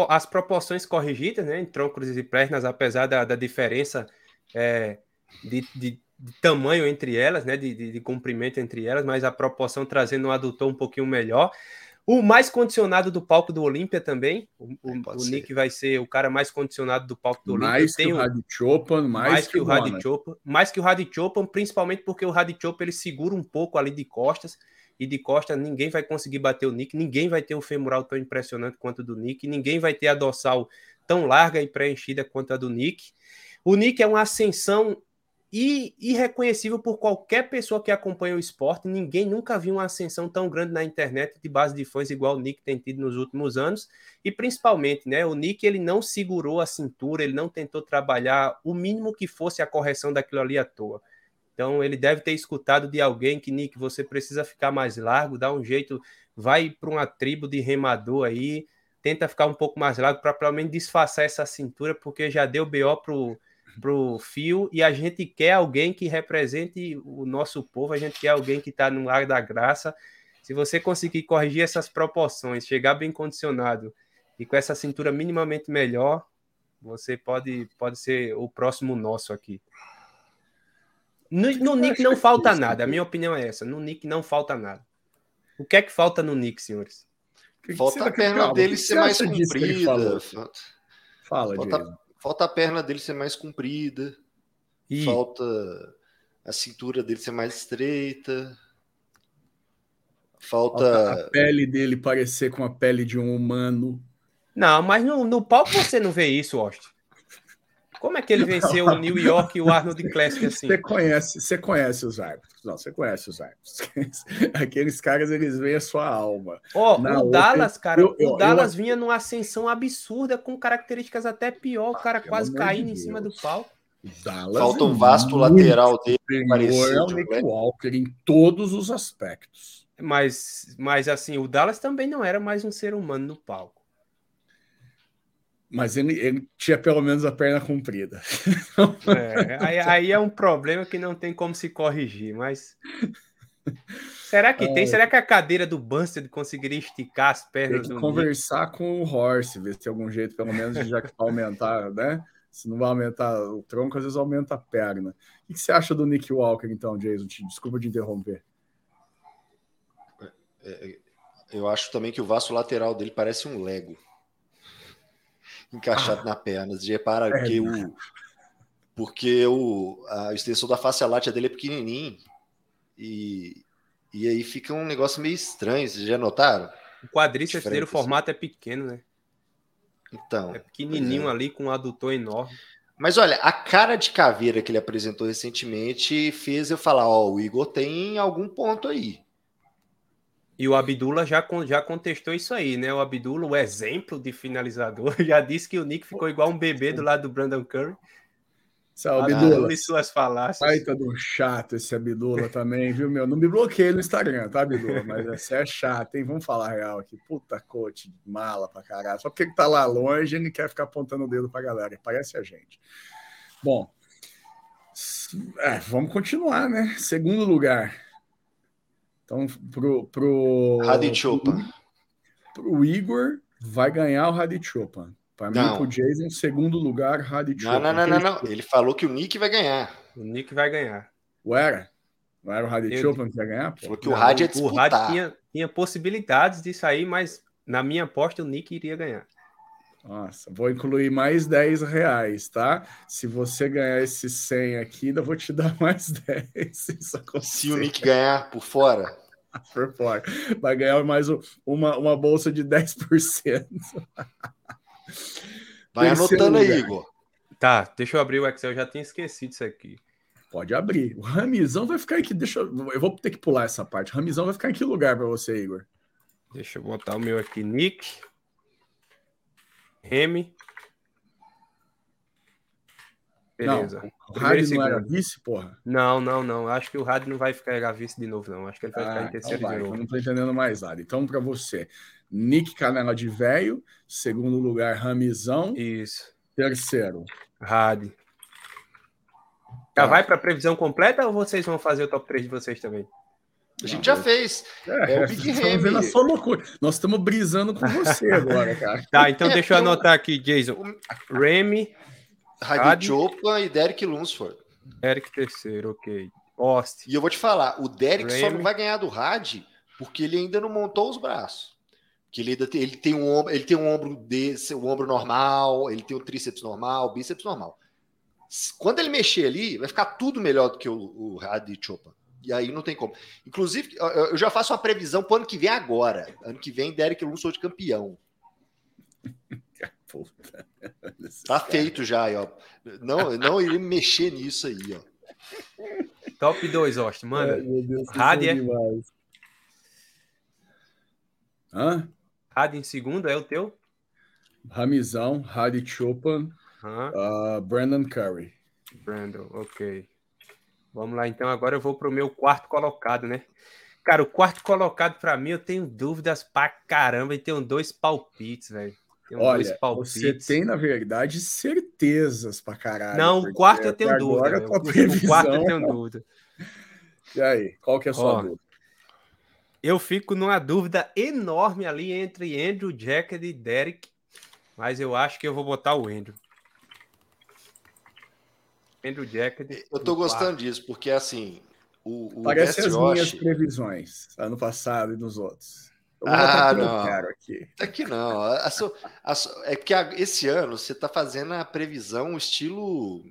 As proporções corrigidas, né, em troncos e pernas, apesar da, da diferença é, de, de, de, tamanho entre elas, né, de, de, de comprimento entre elas, mas a proporção trazendo um adutor um pouquinho melhor. O mais condicionado do palco do Olímpia também. O, o, é, o Nick vai ser o cara mais condicionado do palco do Olímpia. Mais que o Radi Chopin, mais, mais que, que o Radi Chopin. Mais que o Radi Chopin, principalmente porque o Radi Chopin ele segura um pouco ali de costas. E de costas ninguém vai conseguir bater o Nick. Ninguém vai ter um femoral tão impressionante quanto o do Nick. Ninguém vai ter a dorsal tão larga e preenchida quanto a do Nick. O Nick é uma ascensão e irreconhecível por qualquer pessoa que acompanha o esporte. Ninguém nunca viu uma ascensão tão grande na internet de base de fãs igual o Nick tem tido nos últimos anos. E principalmente, né, o Nick ele não segurou a cintura, ele não tentou trabalhar o mínimo que fosse a correção daquilo ali à toa. Então ele deve ter escutado de alguém que Nick, você precisa ficar mais largo, dá um jeito, vai para uma tribo de remador aí, tenta ficar um pouco mais largo para pelo menos disfarçar essa cintura, porque já deu BO pro para o fio e a gente quer alguém que represente o nosso povo, a gente quer alguém que está no lar da graça. Se você conseguir corrigir essas proporções, chegar bem condicionado e com essa cintura minimamente melhor, você pode, pode ser o próximo nosso aqui. No, no Nick não falta nada. A minha opinião é essa. No Nick não falta nada. O que é que falta no Nick, senhores? falta a perna dele ser mais comprida. Fala, falta, falta a perna dele ser mais comprida. E... Falta a cintura dele ser mais estreita. Falta... falta a pele dele parecer com a pele de um humano. Não, mas no, no palco você não vê isso, Austin. Como é que ele venceu o New York e o Arnold Classic assim? Você conhece, você conhece os árbitros. Não, você conhece os árbitros. Aqueles caras, eles veem a sua alma. Ó, oh, o outra, Dallas, cara, eu, eu, o Dallas eu, vinha numa ascensão absurda com características até pior, o cara quase caindo de em cima do palco. Dallas Falta um vasto lateral dele parecido. É o Nick né? Walker em todos os aspectos. Mas, mas assim, o Dallas também não era mais um ser humano no palco. Mas ele, ele tinha pelo menos a perna comprida. É, aí, aí, é um problema que não tem como se corrigir, mas. Será que tem? Será que a cadeira do Buster conseguiria esticar as pernas tem que conversar Nick? com o Horse, ver se tem algum jeito, pelo menos, já que aumentar, né? Se não vai aumentar o tronco, às vezes aumenta a perna. O que você acha do Nick Walker, então, Jason? Desculpa de interromper. É, é, eu acho também que o vaso lateral dele parece um Lego encaixado ah, na perna. Você repara é, que o, porque o, a extensão da face látea dele é pequenininho e, e aí fica um negócio meio estranho. Vocês já notaram? O quadríceps dele, o assim. formato é pequeno, né? Então. É pequenininho é. ali com um adutor enorme. Mas olha, a cara de caveira que ele apresentou recentemente fez eu falar: Ó, o Igor tem algum ponto aí. E o Abdullah já, já contestou isso aí, né? O Abdullah, o exemplo de finalizador, já disse que o Nick ficou igual um bebê do lado do Brandon Curry. Salve, Abdullah. E suas falácias. Ai, tá do chato esse Abdullah também, viu, meu? Não me bloqueei no Instagram, tá, Abdullah? Mas você é chato, hein? Vamos falar real aqui. Puta coach, mala pra caralho. Só porque ele tá lá longe, ele quer ficar apontando o dedo pra galera. Parece a gente. Bom, é, vamos continuar, né? Segundo lugar. Então, pro, pro, Radichopa. Pro, pro Igor, vai ganhar o Radichopa. Para mim, pro Jason, segundo lugar, Radichopa. Não, não, não, não, não. Ele falou que o Nick vai ganhar. O Nick vai ganhar. O era? Não era o Radichopa que vai ganhar? Pô? Falou que o Rad ia disputar. O tinha, tinha possibilidades de sair, mas na minha aposta o Nick iria ganhar. Nossa, vou incluir mais 10 reais, tá? Se você ganhar esse 100 aqui, ainda vou te dar mais 10. Se o Nick ganhar por fora? por fora. Vai ganhar mais uma, uma bolsa de 10%. Vai anotando lugar. aí, Igor. Tá, deixa eu abrir o Excel, eu já tinha esquecido isso aqui. Pode abrir. O Ramizão vai ficar aqui. Deixa eu, eu vou ter que pular essa parte. O Ramizão vai ficar em que lugar para você, Igor? Deixa eu botar o meu aqui, Nick. Remy. Beleza. Não, o Rádio não era vice, porra? Não, não, não. Acho que o Rádio não vai ficar vice de novo, não. Acho que ele vai ah, ficar em então terceiro então de novo. não tô entendendo mais nada. Então, para você, Nick Canela de Velho, segundo lugar, Ramizão. Isso. Terceiro. Rádio. Já tá. vai para previsão completa ou vocês vão fazer o top 3 de vocês também? A gente já fez. É, é o Big Remy. Nós estamos brisando com você agora, cara. Tá, então é, deixa eu anotar aqui, Jason. Remy, Hadi Chopin e Derek Lunsford. Derek terceiro, ok. Austin. E eu vou te falar, o Derek Remy. só não vai ganhar do Had porque ele ainda não montou os braços. Que ele ainda tem, ele tem um ombro, ele tem um ombro desse, um ombro normal, ele tem um tríceps normal, o bíceps normal. Quando ele mexer ali, vai ficar tudo melhor do que o, o Hadi Chopin. E aí não tem como. Inclusive, eu já faço uma previsão para o ano que vem agora. Ano que vem, Derek Lunsford campeão. Puta. Tá feito já, ó. Não, não iria mexer nisso aí, ó. Top 2, Austin, mano. Rádio. Hã? Rádio em segundo é o teu? Ramizão, Hadi Chopin, uh, Brandon Curry. Brandon, ok. Vamos lá, então. Agora eu vou pro meu quarto colocado, né? Cara, o quarto colocado para mim eu tenho dúvidas pra caramba e tenho dois palpites, velho. Olha, você tem, na verdade, certezas pra caralho. Não, o quarto eu tenho dúvida. O quarto eu tenho dúvida. E aí, qual que é a sua Ó, dúvida? Eu fico numa dúvida enorme ali entre Andrew, Jacket e Derek, mas eu acho que eu vou botar o Andrew. Andrew Jacket. Eu tô gostando quarto. disso, porque assim. O, o Parece as Josh... minhas previsões, ano passado e nos outros. ah, não. aqui. Aqui não. A, a, a, é que esse ano você tá fazendo a previsão estilo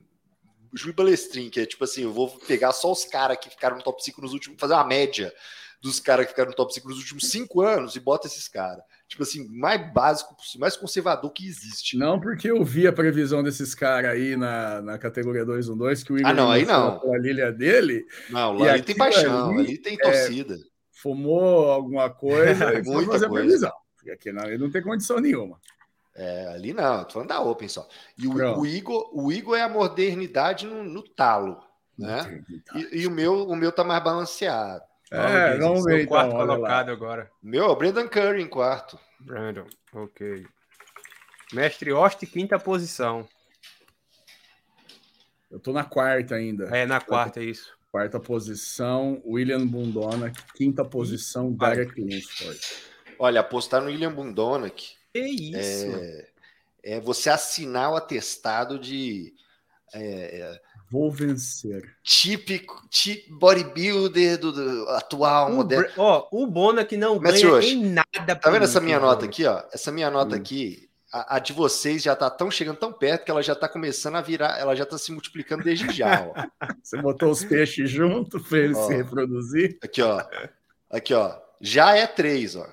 Júlio Balestrin, que é tipo assim, eu vou pegar só os caras que ficaram no top 5 nos últimos, fazer uma média dos caras que ficaram no top 5 nos últimos 5 anos e bota esses caras. Tipo assim, mais básico, mais conservador que existe. Não, porque eu vi a previsão desses caras aí na, na categoria 212, que o Igor ah, não, aí não. a Lilia dele. Não, lá ali tem paixão, ali, ali tem é, torcida. É, fumou alguma coisa e foi fazer coisa. previsão. Aqui não, ele não tem condição nenhuma. É, ali não, tô falando da Open só. E o, o, Igor, o Igor é a modernidade no, no talo, né? E, e, o meu, o meu tá mais balanceado. É, vamos ver então. Quarto colocado agora. Meu, Brandon Curry em quarto. Brandon, ok. Mestre Oste, quinta posição. Eu tô na quarta ainda. É, na quarta, é isso. Quarta posição, William Bundona. Quinta posição, Derek Lunsford. Olha, apostar no William Bundona, que que isso? É, é você assinar o atestado de. É, é Vou vencer. Típico, típico bodybuilder do, do atual, o moderno. Ó, o Bona que não Mas ganha hoje, em nada. Tá vendo essa minha nota aqui, ó? Essa minha nota hum. aqui, a, a, de vocês já tá tão chegando tão perto que ela já tá começando a virar, ela já tá se multiplicando desde já, ó. Você botou os peixes junto para ele ó, se reproduzir? Aqui, ó. Aqui, ó. Já é três, ó.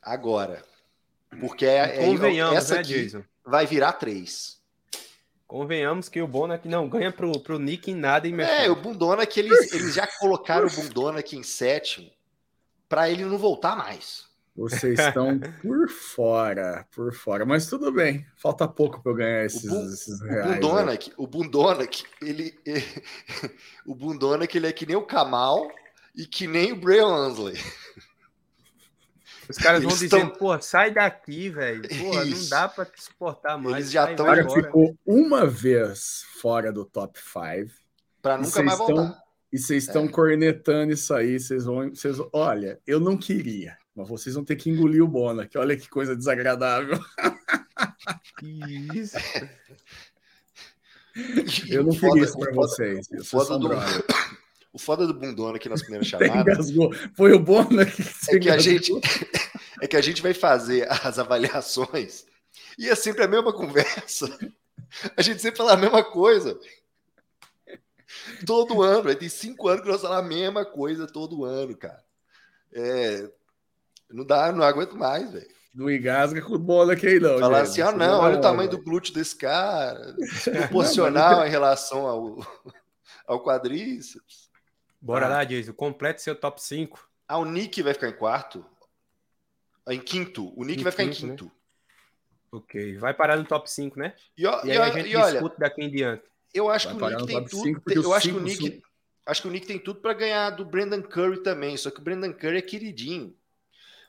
Agora. Porque é, é essa né, aqui Jason? vai virar três. Convenhamos que o Bonac não ganha pro, pro Nick em nada. Em é, o Bundona que eles, eles já colocaram o Bundona aqui em sétimo para ele não voltar mais. Vocês estão por fora, por fora, mas tudo bem. Falta pouco para eu ganhar esses, o esses reais. O Bundonak, o Bundonak, ele, ele, o Bundonak, ele é que nem o Kamal e que nem o Bray Ansley. Os caras vão dizendo, tão... pô, sai daqui, velho. Pô, não dá para te suportar mais. Eles já estão. O ficou uma vez fora do top 5. Para nunca mais voltar. E vocês estão é. cornetando isso aí. Vocês vão. Vocês, olha, eu não queria, mas vocês vão ter que engolir o Bona, que olha que coisa desagradável. Que isso? Eu não queria isso para vocês. O foda, do, o foda do bundona aqui nas primeiras chamadas. Foi o Bona que é que a gente é que a gente vai fazer as avaliações e é sempre a mesma conversa. A gente sempre fala a mesma coisa. Todo ano, tem cinco anos que nós falamos a mesma coisa todo ano, cara. É, não dá, não aguento mais, velho. Não engasga com bola aqui, não. Falar assim, ah, não, olha o tamanho do glúteo desse cara, proporcional em relação ao, ao quadríceps. Bora ah. lá, Jason. Complete seu top 5. Ah, o Nick vai ficar em quarto? Ah, em quinto. O Nick em vai ficar quinto, em quinto. Né? Ok. Vai parar no top 5, né? E, e aí a gente e olha, discute daqui em diante. Eu acho vai que o Nick tem tudo. 5, eu acho que o Nick. São... Acho que o Nick tem tudo para ganhar do Brandon Curry também. Só que o Brandon Curry é queridinho.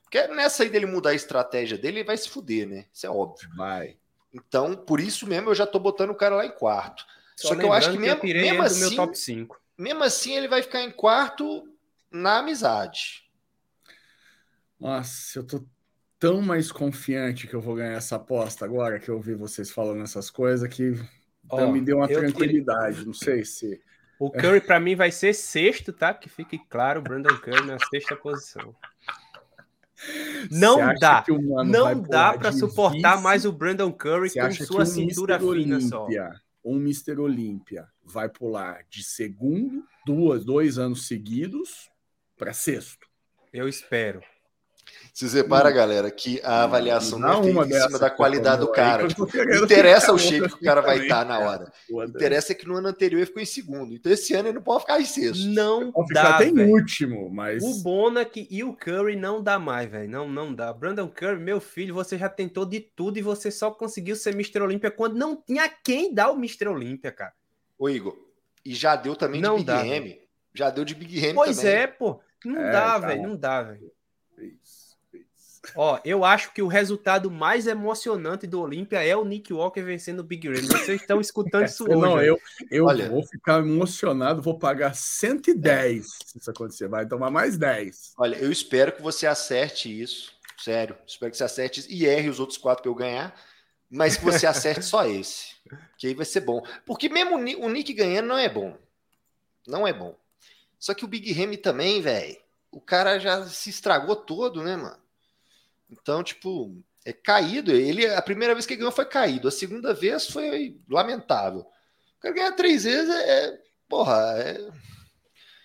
Porque nessa aí dele mudar a estratégia dele, ele vai se fuder, né? Isso é óbvio. Vai. Então, por isso mesmo, eu já tô botando o cara lá em quarto. Só, Só que eu acho que mesmo, que mesmo assim, meu top 5 mesmo assim ele vai ficar em quarto na amizade. Nossa, eu tô tão mais confiante que eu vou ganhar essa aposta agora que eu ouvi vocês falando essas coisas que oh, me deu uma tranquilidade. Não sei se. O Curry, para mim, vai ser sexto, tá? Que fique claro, Brandon Curry na sexta posição. Não dá. Não dá para suportar mais o Brandon Curry com sua cintura fina só um Mister Olímpia vai pular de segundo, duas, dois anos seguidos, para sexto. Eu espero. Se separa, galera, que a avaliação não, é feita em cima da qualidade do cara. Tipo, interessa o shape que o cara vai estar tá na hora. Interessa é que no ano anterior ele ficou em segundo. Então esse ano ele não pode ficar em sexto. Não pode dá, até em último, mas... O Bonac e o Curry não dá mais, velho. Não, não dá. Brandon Curry, meu filho, você já tentou de tudo e você só conseguiu ser Mr. Olímpia quando não tinha quem dar o Mr. Olímpia, cara. Ô, Igor, e já deu também não de Big dá, M. Já deu de Big M pois também. Pois é, pô. Não é, dá, tá velho. Não dá, velho. Ó, eu acho que o resultado mais emocionante do Olímpia é o Nick Walker vencendo o Big Red. Vocês estão escutando isso hoje. Não, eu, eu Olha, vou ficar emocionado, vou pagar 110 se isso acontecer. Vai tomar mais 10. Olha, eu espero que você acerte isso. Sério, espero que você acerte isso e erre os outros quatro que eu ganhar. mas que você acerte só esse. Que aí vai ser bom. Porque mesmo o Nick ganhando não é bom. Não é bom. Só que o Big Remy também, velho. O cara já se estragou todo, né, mano? Então, tipo, é caído. Ele, a primeira vez que ele ganhou foi caído. A segunda vez foi lamentável. O cara ganhar três vezes é. é porra, é.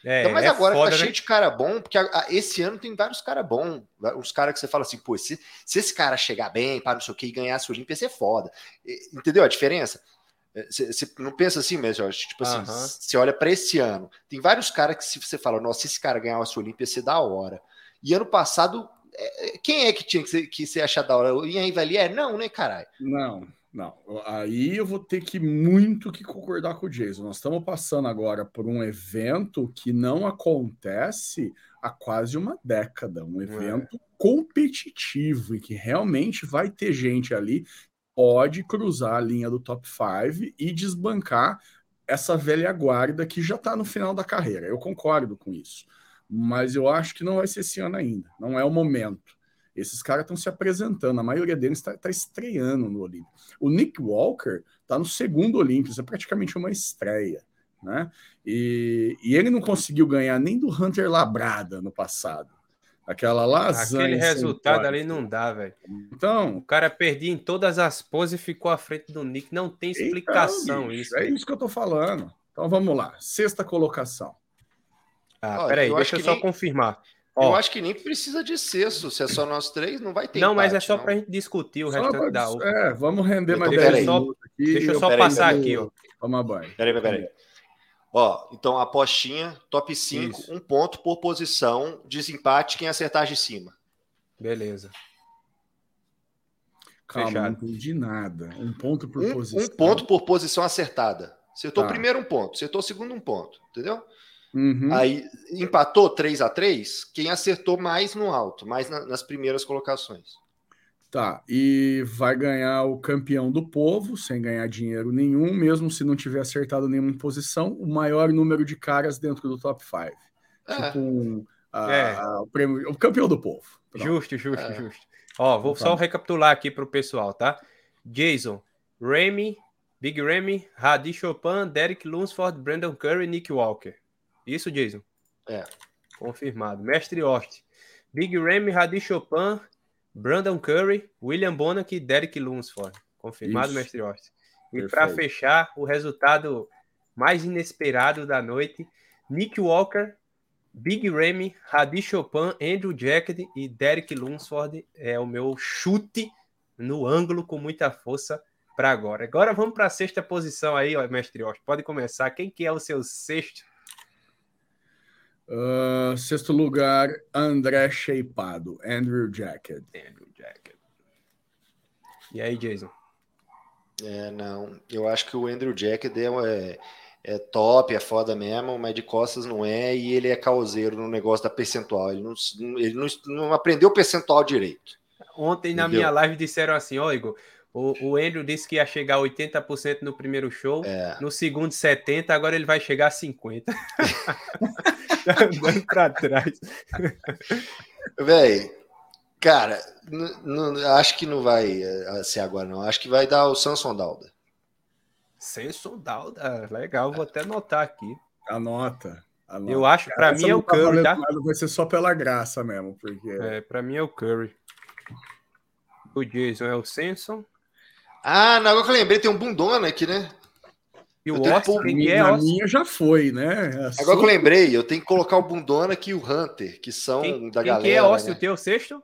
É, mas é agora foda, que tá né? cheio de cara bom, porque a, a, esse ano tem vários caras bons. Uns caras que você fala assim, pô, se, se esse cara chegar bem, para não sei o que, e ganhar a Olímpia, ia ser foda. E, entendeu a diferença? Você é, não pensa assim mesmo, tipo assim, você olha para esse ano, tem vários caras que se você fala, nossa, se esse cara ganhar a Olímpia, ia ser da hora. E ano passado, é, quem é que tinha que ser, que ser achar da hora? O Ian Rivalier? Não, né, caralho? Não. Não, aí eu vou ter que muito que concordar com o Jason. Nós estamos passando agora por um evento que não acontece há quase uma década, um evento é. competitivo e que realmente vai ter gente ali pode cruzar a linha do top 5 e desbancar essa velha guarda que já está no final da carreira. Eu concordo com isso, mas eu acho que não vai ser esse ano ainda. Não é o momento. Esses caras estão se apresentando, a maioria deles está tá estreando no Olímpico. O Nick Walker está no segundo Olímpico, isso é praticamente uma estreia. Né? E, e ele não conseguiu ganhar nem do Hunter Labrada no passado. Aquela lasanha. Aquele resultado ali não dá, velho. Então. O cara perdia em todas as poses e ficou à frente do Nick. Não tem então, explicação então, isso. É isso que eu tô falando. Então vamos lá. Sexta colocação. Ah, peraí, deixa eu só nem... confirmar. Ó, eu acho que nem precisa de sexto, se é só nós três, não vai ter. Não, empate, mas é só para a gente discutir o só restante da UFA. É, vamos render mais deixa eu só, aqui. Deixa eu só passar aqui, ó. Vamos a banho. Peraí, peraí. Ó, então apostinha, top 5, Isso. um ponto por posição, desempate, quem acertar de cima. Beleza. Calma, Fechado. não entendi nada. Um ponto por um, posição. Um ponto por posição acertada. Acertou tá. primeiro um ponto, acertou segundo um ponto, entendeu? Uhum. Aí empatou 3 a 3 quem acertou mais no alto, mais na, nas primeiras colocações. Tá, e vai ganhar o campeão do povo, sem ganhar dinheiro nenhum, mesmo se não tiver acertado nenhuma posição, o maior número de caras dentro do top 5. É. Tipo um, a, é. a, o, prêmio, o campeão do povo. Pronto. Justo, justo, é. justo. Ó, vou então, só recapitular aqui para o pessoal, tá? Jason, Remy, Big Remy, Hadi Chopin, Derek Lunsford, Brandon Curry, Nick Walker. Isso, Jason? É. Confirmado. Mestre Ost. Big Ramy, Hadi Chopin, Brandon Curry, William Bonac e Derek Lunsford. Confirmado, Isso. Mestre Ost. E para fechar, o resultado mais inesperado da noite: Nick Walker, Big Ramy, Hadi Chopin, Andrew Jacked e Derek Lunsford. É o meu chute no ângulo com muita força para agora. Agora vamos para a sexta posição aí, ó, mestre Ost. Pode começar. Quem que é o seu sexto Uh, sexto lugar, André Sheipado, Andrew Jacket. Andrew Jacket. E aí, Jason? É, não. Eu acho que o Andrew Jacket é, é, é, top, é foda mesmo, mas de costas não é, e ele é causeiro no negócio da percentual. Ele não, ele não, não aprendeu o percentual direito. Ontem na minha live disseram assim, ó, Igor, o, o Andrew disse que ia chegar a 80% no primeiro show, é. no segundo 70%, agora ele vai chegar a 50%. Andando pra trás. Véi, cara, acho que não vai eh, ser agora, não. Acho que vai dar o Samson Dalda. Samson Dalda, legal, vou até anotar aqui. Anota. anota. Eu acho, para mim é o Curry, tá? Vai ser só pela graça mesmo, porque. É, para mim é o Curry. O Jason é o Samson. Ah, não, agora que eu lembrei, tem um bundona aqui, né? E o Austin, quem é A minha já foi, né? É agora sua... que eu lembrei, eu tenho que colocar o Bundona e o Hunter, que são quem, da quem galera. Quem é Austin, né? o teu sexto?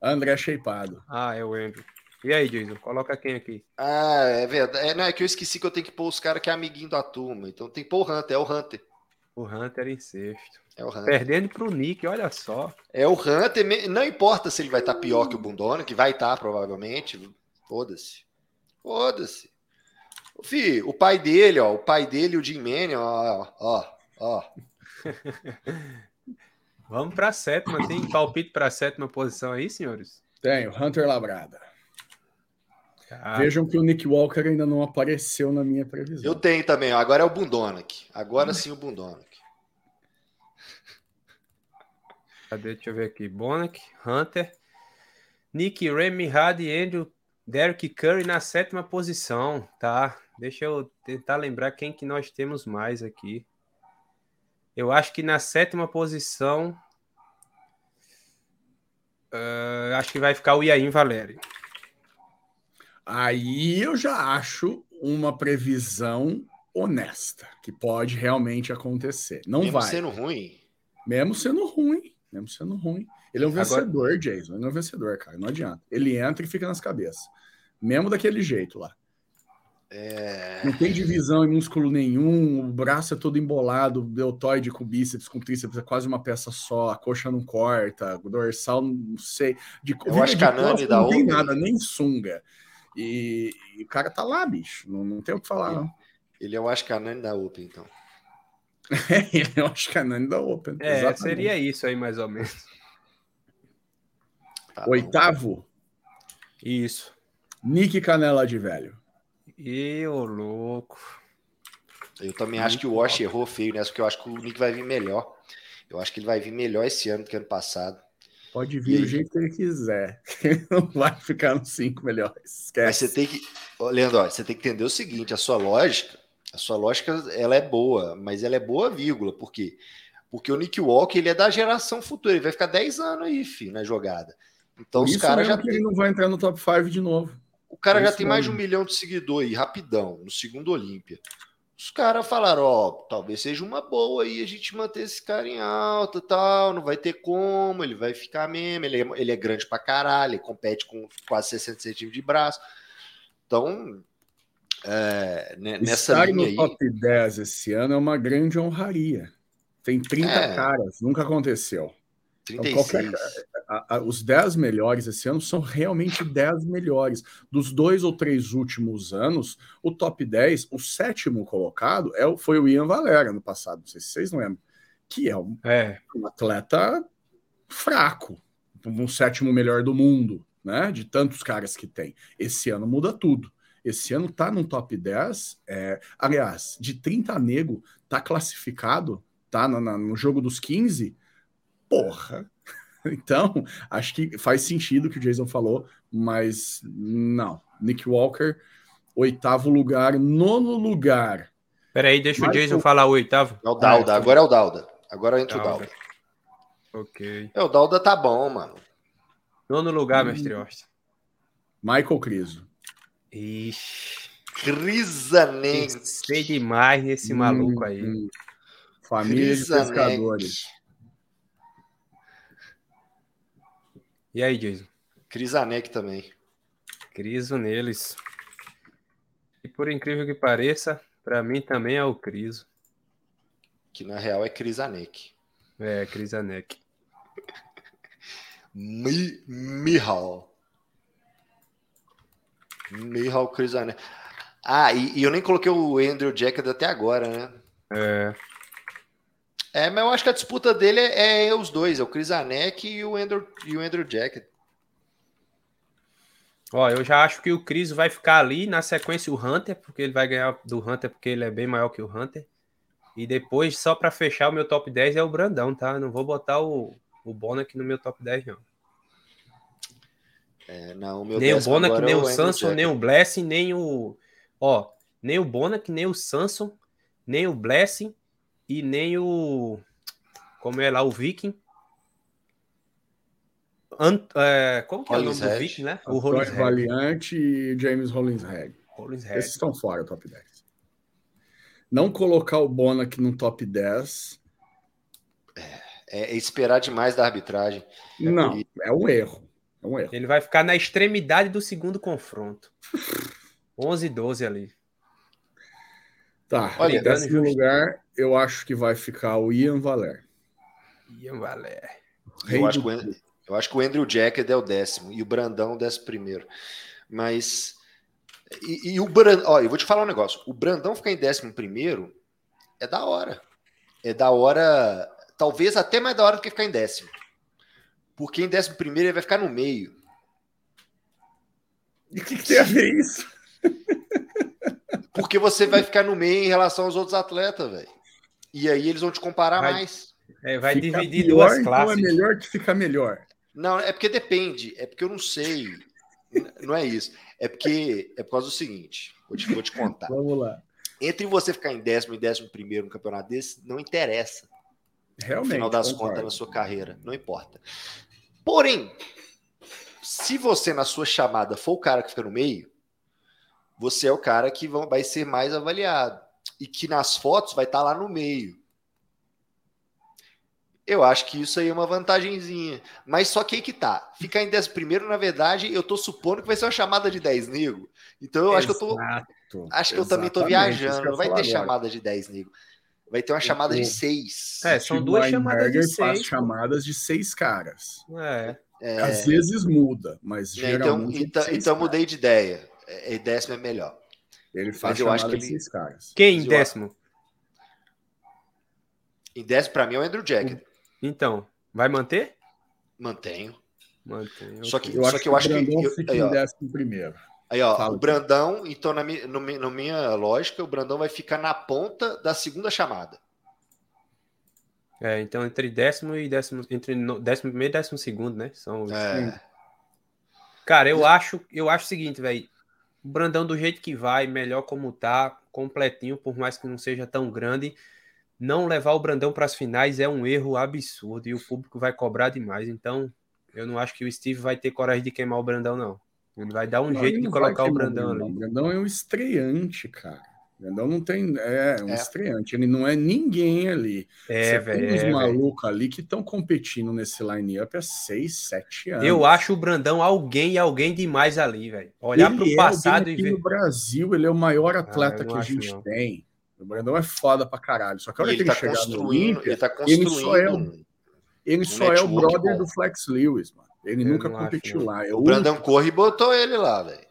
André Sheipado. Ah, é o Andrew. E aí, Jason, coloca quem aqui? Ah, é verdade. É, não, é que eu esqueci que eu tenho que pôr os caras que é amiguinho da turma. Então tem que pôr o Hunter, é o Hunter. O Hunter em sexto. É o Hunter. Perdendo pro Nick, olha só. É o Hunter, não importa se ele vai estar tá pior que o Bundona, que vai estar tá, provavelmente. Foda-se. Foda-se. Fih, o pai dele, ó, o pai dele, o Jim Manning, ó, ó, ó. Vamos para a sétima. Tem palpite para a sétima posição aí, senhores? Tenho, Hunter Labrada. Ah. Vejam que o Nick Walker ainda não apareceu na minha previsão. Eu tenho também, ó. agora é o Bundonak. Agora sim o Bundonak. Cadê? Deixa eu ver aqui. Bonac, Hunter, Nick, Remy, Had, Andrew, Derek Curry na sétima posição, tá? Deixa eu tentar lembrar quem que nós temos mais aqui. Eu acho que na sétima posição. Uh, acho que vai ficar o Iain Valério. Aí eu já acho uma previsão honesta, que pode realmente acontecer. Não Mesmo vai. sendo ruim. Mesmo sendo ruim. Mesmo sendo ruim. Ele é um vencedor, Agora... Jason. Ele é um vencedor, cara. Não adianta. Ele entra e fica nas cabeças. Mesmo daquele jeito lá. É... Não tem divisão em músculo nenhum, o braço é todo embolado, deltoide com bíceps, com tríceps, é quase uma peça só, a coxa não corta, o dorsal não sei. De, Eu acho que a Nani não tem nada, nem sunga. E, e, o cara tá lá, bicho. Não, não tem o que falar, não. Ele é o Ascanani da Open, então. ele é o Ascanani da Open. É, exatamente. seria isso aí, mais ou menos. Tá Oitavo? Isso. Nick Canela de Velho. E o louco. Eu também acho que o Wash errou feio nessa, porque eu acho que o Nick vai vir melhor. Eu acho que ele vai vir melhor esse ano do que ano passado. Pode vir do jeito que ele quiser. Ele não vai ficar nos cinco melhores. Esquece. Mas você tem que. Leandro, você tem que entender o seguinte: a sua lógica, a sua lógica ela é boa, mas ela é boa, vírgula. Por quê? Porque o Nick Walker ele é da geração futura, ele vai ficar 10 anos aí, filho, na jogada. Então Por os caras já. Que. Ele não vai entrar no top 5 de novo. O cara já tem mesmo. mais de um milhão de seguidores aí, rapidão, no segundo Olímpia. Os caras falaram, ó, oh, talvez seja uma boa aí a gente manter esse cara em alta tal, não vai ter como, ele vai ficar mesmo, ele é, ele é grande pra caralho, ele compete com quase 60 centímetros de braço. Então, é, nessa Estar linha no top 10 esse ano é uma grande honraria. Tem 30 é, caras, nunca aconteceu. 36. Então, qualquer, a, a, os 10 melhores esse ano são realmente 10 melhores. Dos dois ou três últimos anos, o top 10, o sétimo colocado é, foi o Ian Valera no passado, não sei se vocês lembram, que é um, é. um atleta fraco, um sétimo melhor do mundo, né? De tantos caras que tem. Esse ano muda tudo. Esse ano tá no top 10. É, aliás, de 30 nego, tá classificado, tá no, no jogo dos 15 porra. Então, acho que faz sentido o que o Jason falou, mas não. Nick Walker, oitavo lugar, nono lugar. Peraí, deixa Michael... o Jason falar o oitavo. É o Dalda, ah, agora é o Dalda. Agora entra Dalda. o Dalda. Ok. É, o Dalda tá bom, mano. Nono lugar, hum. mestre Osta. Michael Criso. Ixi. Crisanek. Sei demais nesse maluco aí. Hum. Família Crisanek. de pescadores. E aí, Jason? Crisanek também. Criso neles. E por incrível que pareça, para mim também é o Criso. Que na real é Crisanek. É, Crisanek. Mi Mihal. Mihal Crisanek. Ah, e, e, eu nem coloquei o Andrew Jacket até agora, né? É. É, mas eu acho que a disputa dele é, é os dois, é o Chris Anek e o Andrew, e o Andrew Jacket. Ó, eu já acho que o Chris vai ficar ali na sequência o Hunter, porque ele vai ganhar do Hunter porque ele é bem maior que o Hunter. E depois, só para fechar o meu top 10 é o Brandão, tá? Não vou botar o, o Bonac no meu top 10, não. É, não, o meu nem o Bonac, nem é o, o Samson, nem o Blessing, nem o. Ó, nem o Bonac, nem o Samson, nem o Blessing e nem o. Como é lá, o Viking. Ant, é, como que é o nome do Viking, né? O Rollins Valiante e James Rollins Reg. Esses estão fora do top 10. Não colocar o Bonac no top 10. É, é esperar demais da arbitragem. Não, é um erro. É um erro. Ele vai ficar na extremidade do segundo confronto. 11 e 12 ali. Tá, Olha, em décimo lugar, eu acho que vai ficar o Ian Valer. Ian Valer. Eu acho, o, eu acho, que o Andrew Jacket é o décimo e o Brandão o décimo primeiro. Mas. E, e o Brandão. Ó, eu vou te falar um negócio. O Brandão ficar em décimo primeiro é da hora. É da hora. Talvez até mais da hora do que ficar em décimo. Porque em décimo primeiro ele vai ficar no meio. E o que, que tem a ver isso? Porque você vai ficar no meio em relação aos outros atletas, velho. E aí eles vão te comparar vai, mais. É, vai Fica dividir pior, duas classes. Então é melhor que ficar melhor. Não, é porque depende. É porque eu não sei. Não é isso. É porque é por causa do seguinte. Vou te, vou te contar. Vamos lá. Entre você ficar em décimo e décimo primeiro no campeonato desse, não interessa. Realmente. No final das concordo. contas, na sua carreira. Não importa. Porém, se você na sua chamada for o cara que fica no meio, você é o cara que vai ser mais avaliado. E que nas fotos vai estar lá no meio. Eu acho que isso aí é uma vantagenzinha. Mas só que aí que tá. Ficar em 10 primeiro, na verdade, eu tô supondo que vai ser uma chamada de 10 nego. Então eu Exato. acho que eu tô. Acho que eu também tô viajando. Não vai ter agora. chamada de 10 nego. Vai ter uma chamada de 6. É, são duas chamadas de 6. chamadas de 6 caras. É. é. Às vezes muda, mas é, então, geralmente. Então, então, então mudei de ideia. É, décimo é melhor. Ele faz mas eu acho que ele... caras. Quem em décimo? Em décimo, para mim, é o Andrew Jackson. Então, vai manter? Mantenho. Mantenho. Só que eu acho que, eu acho que, eu, fica aí, ó, em décimo primeiro. Aí, ó, Fala o Brandão, então, na minha, na minha lógica, o Brandão vai ficar na ponta da segunda chamada. É, então entre décimo e décimo, entre décimo primeiro e décimo segundo, né? São é. Cara, eu acho, eu acho o seguinte, velho. O Brandão do jeito que vai, melhor como tá, completinho, por mais que não seja tão grande não levar o Brandão para as finais é um erro absurdo e o público vai cobrar demais. Então, eu não acho que o Steve vai ter coragem de queimar o Brandão, não. Ele vai dar um não, jeito de colocar o Brandão ali. O Brandão é um estreante, cara. O Brandão não tem. É, um é. estreante. Ele não é ninguém ali. É, velho. Tem uns é, malucos ali que estão competindo nesse line-up há 6, 7 anos. Eu acho o Brandão alguém e alguém demais ali, velho. Olhar para o é passado e ver. No Brasil, ele é o maior atleta ah, que a gente não. tem. O Brandão é foda pra caralho. Só que a hora que ele, tá chegar no Olímpia, ele, tá construindo ele só é o, ele só é o brother bom. do Flex Lewis, mano. Ele eu nunca competiu acho, lá. É o Brandão corre e botou ele lá, velho.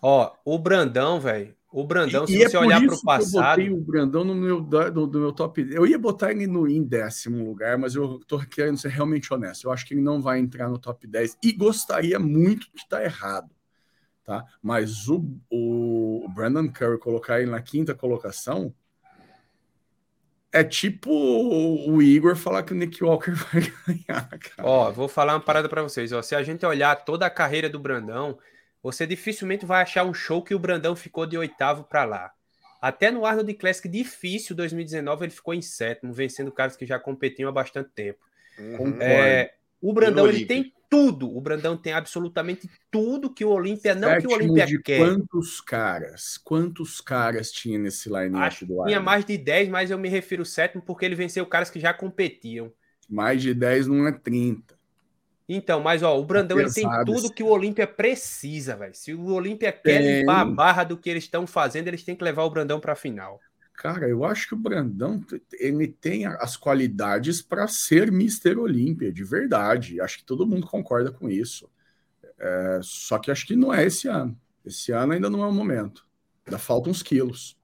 Ó, o Brandão, velho. O Brandão, e, se e você é olhar para o passado. Eu botei o Brandão no meu, do, do, meu top. Eu ia botar ele no, em décimo lugar, mas eu tô querendo ser realmente honesto. Eu acho que ele não vai entrar no top 10 e gostaria muito de estar errado. Tá? Mas o, o Brandon Curry colocar ele na quinta colocação, é tipo o Igor falar que o Nick Walker vai ganhar, cara. Ó, vou falar uma parada para vocês. Ó, se a gente olhar toda a carreira do Brandão, você dificilmente vai achar um show que o Brandão ficou de oitavo para lá. Até no Arnold Classic difícil 2019 ele ficou em sétimo, vencendo caras que já competiam há bastante tempo. Uhum. É, o Brandão ele tem tudo. O Brandão tem absolutamente tudo que o Olímpia não que o Olímpia quer. Quantos caras? Quantos caras tinha nesse line-up do Tinha mais de 10, mas eu me refiro ao sétimo porque ele venceu caras que já competiam. Mais de 10 não é 30. Então, mas ó, o Brandão ele tem tudo que o Olímpia precisa, velho. Se o Olímpia quer limpar a barra do que eles estão fazendo, eles têm que levar o Brandão para a final. Cara, eu acho que o Brandão ele tem as qualidades para ser Mister Olímpia, de verdade. Acho que todo mundo concorda com isso. É, só que acho que não é esse ano. Esse ano ainda não é o momento. Ainda faltam uns quilos.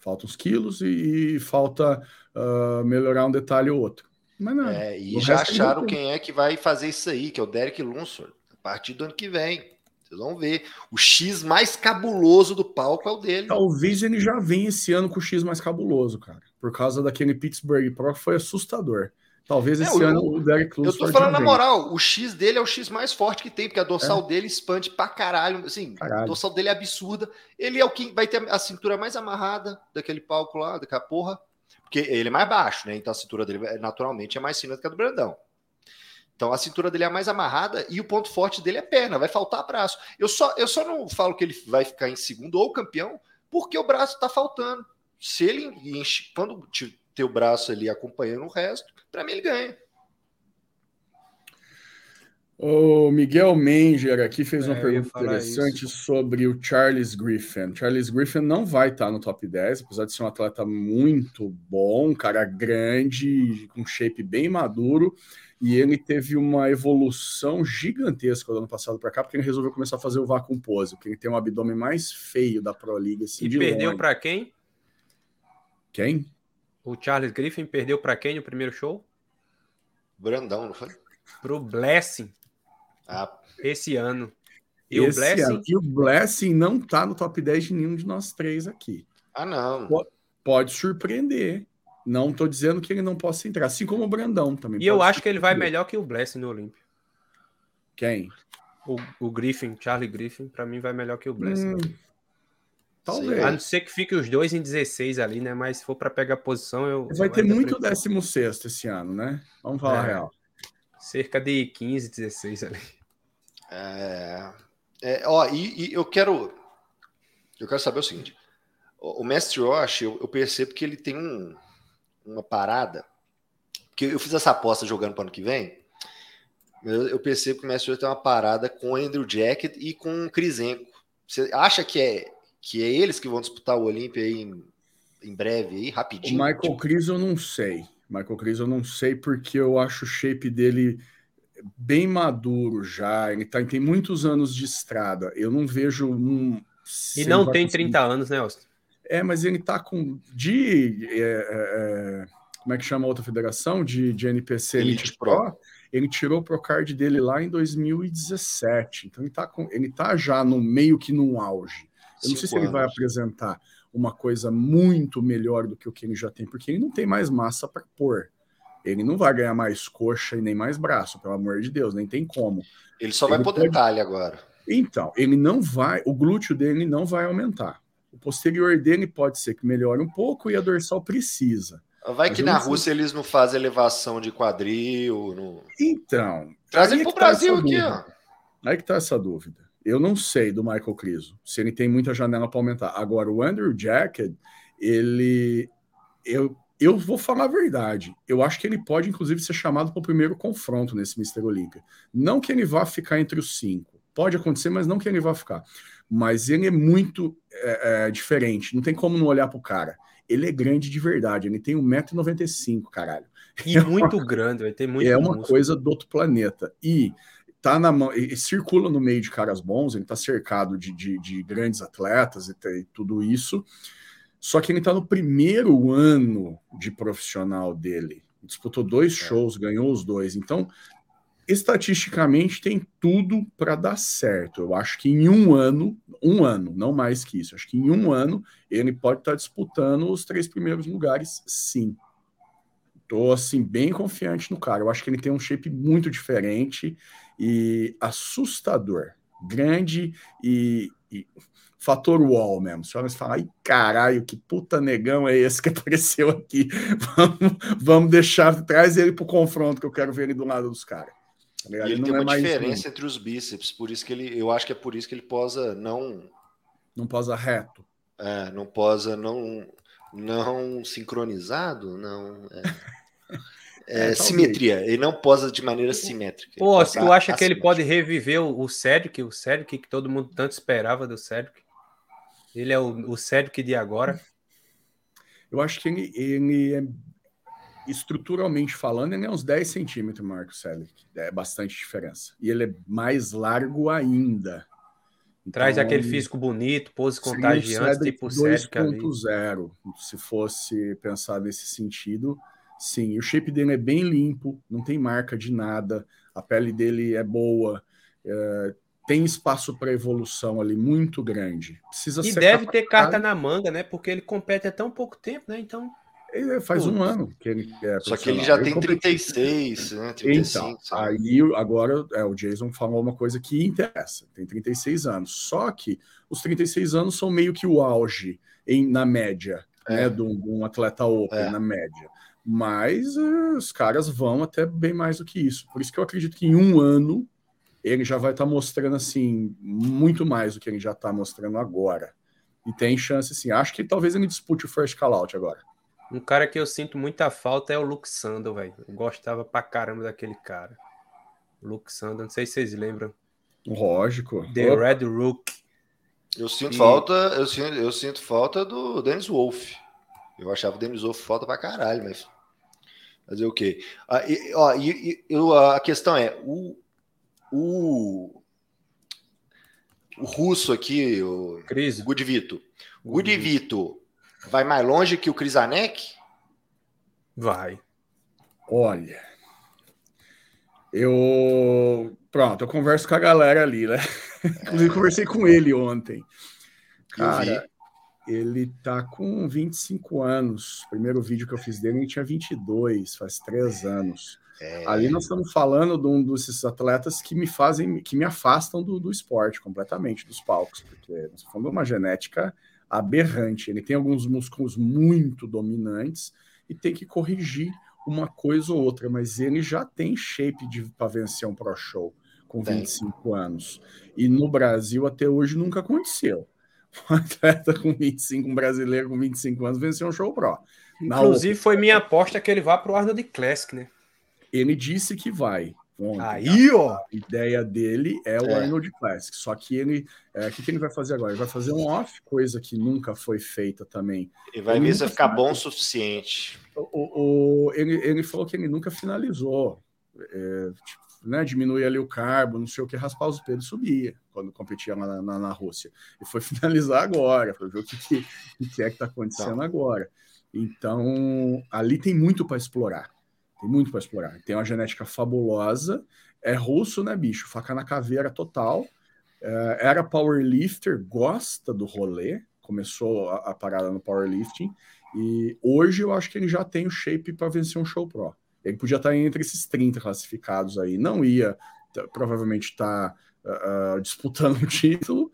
Faltam uns quilos e, e falta uh, melhorar um detalhe ou outro. Mas não. É, e já acharam quem é que vai fazer isso aí, que é o Derek Lunsford, a partir do ano que vem. Vocês vão ver. O X mais cabuloso do palco é o dele. Talvez ele já venha esse ano com o X mais cabuloso, cara. Por causa daquele Pittsburgh Pro que foi assustador. Talvez é, esse é, ano o Derek Lewis. Eu tô falando na moral, o X dele é o X mais forte que tem, porque a dorsal é. dele expande pra caralho. Assim, caralho. a dorsal dele é absurda. Ele é o que vai ter a cintura mais amarrada daquele palco lá, daquela porra. Porque ele é mais baixo, né? Então a cintura dele naturalmente é mais fina do que a do Brandão. Então a cintura dele é mais amarrada e o ponto forte dele é perna, vai faltar braço. Eu só, eu só não falo que ele vai ficar em segundo ou campeão, porque o braço está faltando. Se ele enche, quando ter o braço ali acompanhando o resto, para mim ele ganha. O Miguel Menger aqui fez uma é, pergunta interessante isso. sobre o Charles Griffin. Charles Griffin não vai estar no top 10, apesar de ser um atleta muito bom, um cara grande, com shape bem maduro e ele teve uma evolução gigantesca do ano passado para cá, porque ele resolveu começar a fazer o vácuo pose, porque ele tem um abdômen mais feio da Pro League. Assim, e perdeu para quem? Quem? O Charles Griffin perdeu para quem no primeiro show? Brandão, não foi? Pro Blessing. Ah. Esse ano. E Esse o Blessing. Ano. E o Blessing não tá no top 10 de nenhum de nós três aqui. Ah, não. Pode, pode surpreender. Não estou dizendo que ele não possa entrar, assim como o Brandão também. E eu acho que ele vai melhor que o Blessing no Olímpio. Quem? O, o Griffin, Charlie Griffin, para mim vai melhor que o Blessing. Hum, talvez. A não ser que fique os dois em 16 ali, né? Mas se for para pegar posição, eu. Vai ter muito 16 esse ano, né? Vamos falar é, real. Cerca de 15, 16 ali. É, é, ó, e, e, eu quero. Eu quero saber o seguinte. O, o Mestre Roche, eu, eu, percebo que ele tem um, uma parada. Porque eu fiz essa aposta jogando para ano que vem. Eu, eu percebo que o Mestre Roche tem uma parada com o Andrew Jacket e com o Krisenko. Você acha que é, que é eles que vão disputar o Olímpia em, em breve, aí, rapidinho? O Michael tipo... Cris eu não sei. Michael Cris eu não sei porque eu acho o shape dele bem maduro já, ele tá, tem muitos anos de estrada. Eu não vejo um. E não tem conseguir... 30 anos, né, Austin? É, mas ele tá com. De. É, é, é, como é que chama a outra federação? De, de NPC Elite, Elite Pro. Pro. Ele tirou o Procard dele lá em 2017. Então ele tá, com, ele tá já no meio que num auge. Eu não sei se ele vai apresentar uma coisa muito melhor do que o que ele já tem, porque ele não tem mais massa para pôr. Ele não vai ganhar mais coxa e nem mais braço, pelo amor de Deus, nem tem como. Ele só vai poder pode... agora. Então, ele não vai, o glúteo dele não vai aumentar. O posterior dele pode ser que melhore um pouco e a dorsal precisa. Vai que na Rússia eles não fazem elevação de quadril. No... Então. Traz ele para o tá Brasil aqui, ó. Aí que tá essa dúvida. Eu não sei do Michael Criso, se ele tem muita janela para aumentar. Agora, o Andrew Jacket, ele. Eu eu vou falar a verdade. Eu acho que ele pode, inclusive, ser chamado para o primeiro confronto nesse Mister Olímpia. Não que ele vá ficar entre os cinco. Pode acontecer, mas não que ele vá ficar. Mas ele é muito é, é, diferente. Não tem como não olhar para o cara. Ele é grande de verdade. Ele tem 1,95m, caralho. E é muito uma, grande, vai ter muito É uma músculo. coisa do outro planeta. E tá na mão, e circula no meio de caras bons, ele está cercado de, de, de, grandes atletas e, e tudo isso. Só que ele está no primeiro ano de profissional dele. Disputou dois é. shows, ganhou os dois. Então, estatisticamente, tem tudo para dar certo. Eu acho que em um ano, um ano, não mais que isso, acho que em um ano ele pode estar tá disputando os três primeiros lugares, sim. Estou assim bem confiante no cara. Eu acho que ele tem um shape muito diferente e assustador, grande e, e fator wall mesmo. Os jovens falam, ai caralho, que puta negão é esse que apareceu aqui? Vamos, vamos deixar, traz ele pro confronto que eu quero ver ele do lado dos caras. Tá ele, ele tem é uma diferença entre os bíceps, por isso que ele, eu acho que é por isso que ele posa não não posa reto. É, não posa não não sincronizado, não. É. É, é, simetria, ele não posa de maneira simétrica. Pô, tu acha que ele pode reviver o, o Cedric, o Cedric que todo mundo tanto esperava do Cedric? Ele é o, o Cedric de agora? Eu acho que ele, ele é, estruturalmente falando, ele é uns 10 centímetros que o Cedric. É bastante diferença. E ele é mais largo ainda. Traz então, aquele físico bonito, pose contagiante, tipo o Cedric 2.0, se fosse pensar nesse sentido. Sim, o shape dele é bem limpo, não tem marca de nada, a pele dele é boa, é, tem espaço para evolução ali muito grande. Precisa e deve ter carta na manga, né? Porque ele compete há tão pouco tempo, né? Então. Ele faz um ano que ele é Só que ele já ele tem 36, né? 35, então, aí agora é, o Jason falou uma coisa que interessa. Tem 36 anos. Só que os 36 anos são meio que o auge em, na média, é. né? De um, de um atleta open, é. na média. Mas uh, os caras vão até bem mais do que isso. Por isso que eu acredito que em um ano ele já vai estar tá mostrando assim muito mais do que ele já está mostrando agora. E tem chance, assim. Acho que talvez ele dispute o first call out agora. Um cara que eu sinto muita falta é o Luke Sandel, velho. Eu gostava pra caramba daquele cara. Luke Sandel, não sei se vocês lembram. Lógico. The Opa. Red Rook. Eu sinto e... falta, eu sinto, eu sinto falta do Dennis Wolf. Eu achava o Dennis Wolf falta pra caralho, mas fazer o quê? Ah, e, ó, e, e, a questão é o o, o russo aqui, o Cris. Gudivito. Gudivito vai mais longe que o Krizanek? Vai. Olha, eu. Pronto, eu converso com a galera ali, né? Inclusive, conversei com ele ontem. Cara, ele tá com 25 anos. O primeiro vídeo que eu fiz dele, ele tinha 22, faz três anos. É... Ali nós estamos falando de um desses atletas que me fazem, que me afastam do, do esporte completamente, dos palcos, porque nós estamos falando de uma genética aberrante. Ele tem alguns músculos muito dominantes e tem que corrigir uma coisa ou outra, mas ele já tem shape para vencer um Pro Show com 25 tem. anos. E no Brasil até hoje nunca aconteceu. Um atleta com 25, um brasileiro com 25 anos venceu um show pro. Inclusive, outra... foi minha aposta que ele vá para o Arnold Classic, né? Ele disse que vai. Ontem, Aí, ó. A ideia dele é o é. Arnold Classic. Só que ele. É, o que, que, ele vai fazer agora? Ele vai fazer um off, coisa que nunca foi feita também. E vai ver se vai ficar bom o suficiente. O, o, ele, ele falou que ele nunca finalizou. É, tipo, né, diminuir ali o carbo, não sei o que, raspar os pelos subia quando competia na, na, na, Rússia. E foi finalizar agora, para ver o que, que, que é que está acontecendo então. agora. Então, ali tem muito para explorar. Tem muito para explorar. Tem uma genética fabulosa. É russo, né, bicho? Faca na caveira total. É, era powerlifter, gosta do rolê. Começou a, a parada no powerlifting. E hoje eu acho que ele já tem o shape para vencer um show pro. Ele podia estar entre esses 30 classificados aí. Não ia provavelmente estar uh, disputando o título,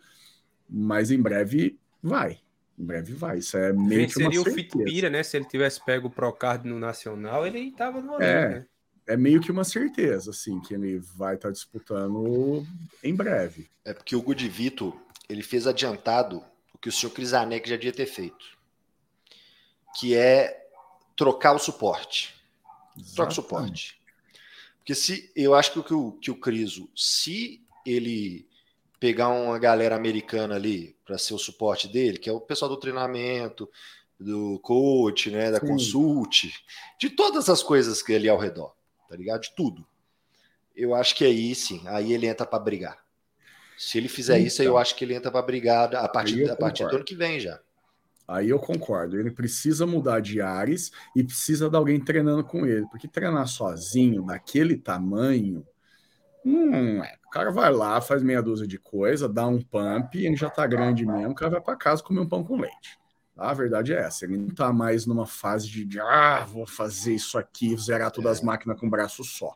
mas em breve vai. Em breve vai. Isso é meio Venceria que uma certeza. o Fitpira, né? Se ele tivesse pego o Procard no Nacional, ele estava no é, né? é meio que uma certeza, assim, que ele vai estar disputando em breve. É porque o Gudivito, ele fez adiantado o que o senhor Crisanek já devia ter feito, que é trocar o suporte. Exatamente. Troca o suporte. Porque se eu acho que o, que o Criso, se ele pegar uma galera americana ali para ser o suporte dele, que é o pessoal do treinamento, do coach, né, da Sim. consult, de todas as coisas que ali ao redor, tá ligado? De tudo. Eu acho que aí sim, aí ele entra para brigar. Se ele fizer então, isso, eu acho que ele entra para brigar a partir, a partir do ano que vem já. Aí eu concordo. Ele precisa mudar de ares e precisa de alguém treinando com ele, porque treinar sozinho, daquele tamanho, hum, o cara vai lá, faz meia dúzia de coisa, dá um pump, ele já tá grande mesmo, o cara vai para casa comer um pão com leite. A verdade é essa, ele não tá mais numa fase de, de ah, vou fazer isso aqui, zerar todas as é. máquinas com um braço só.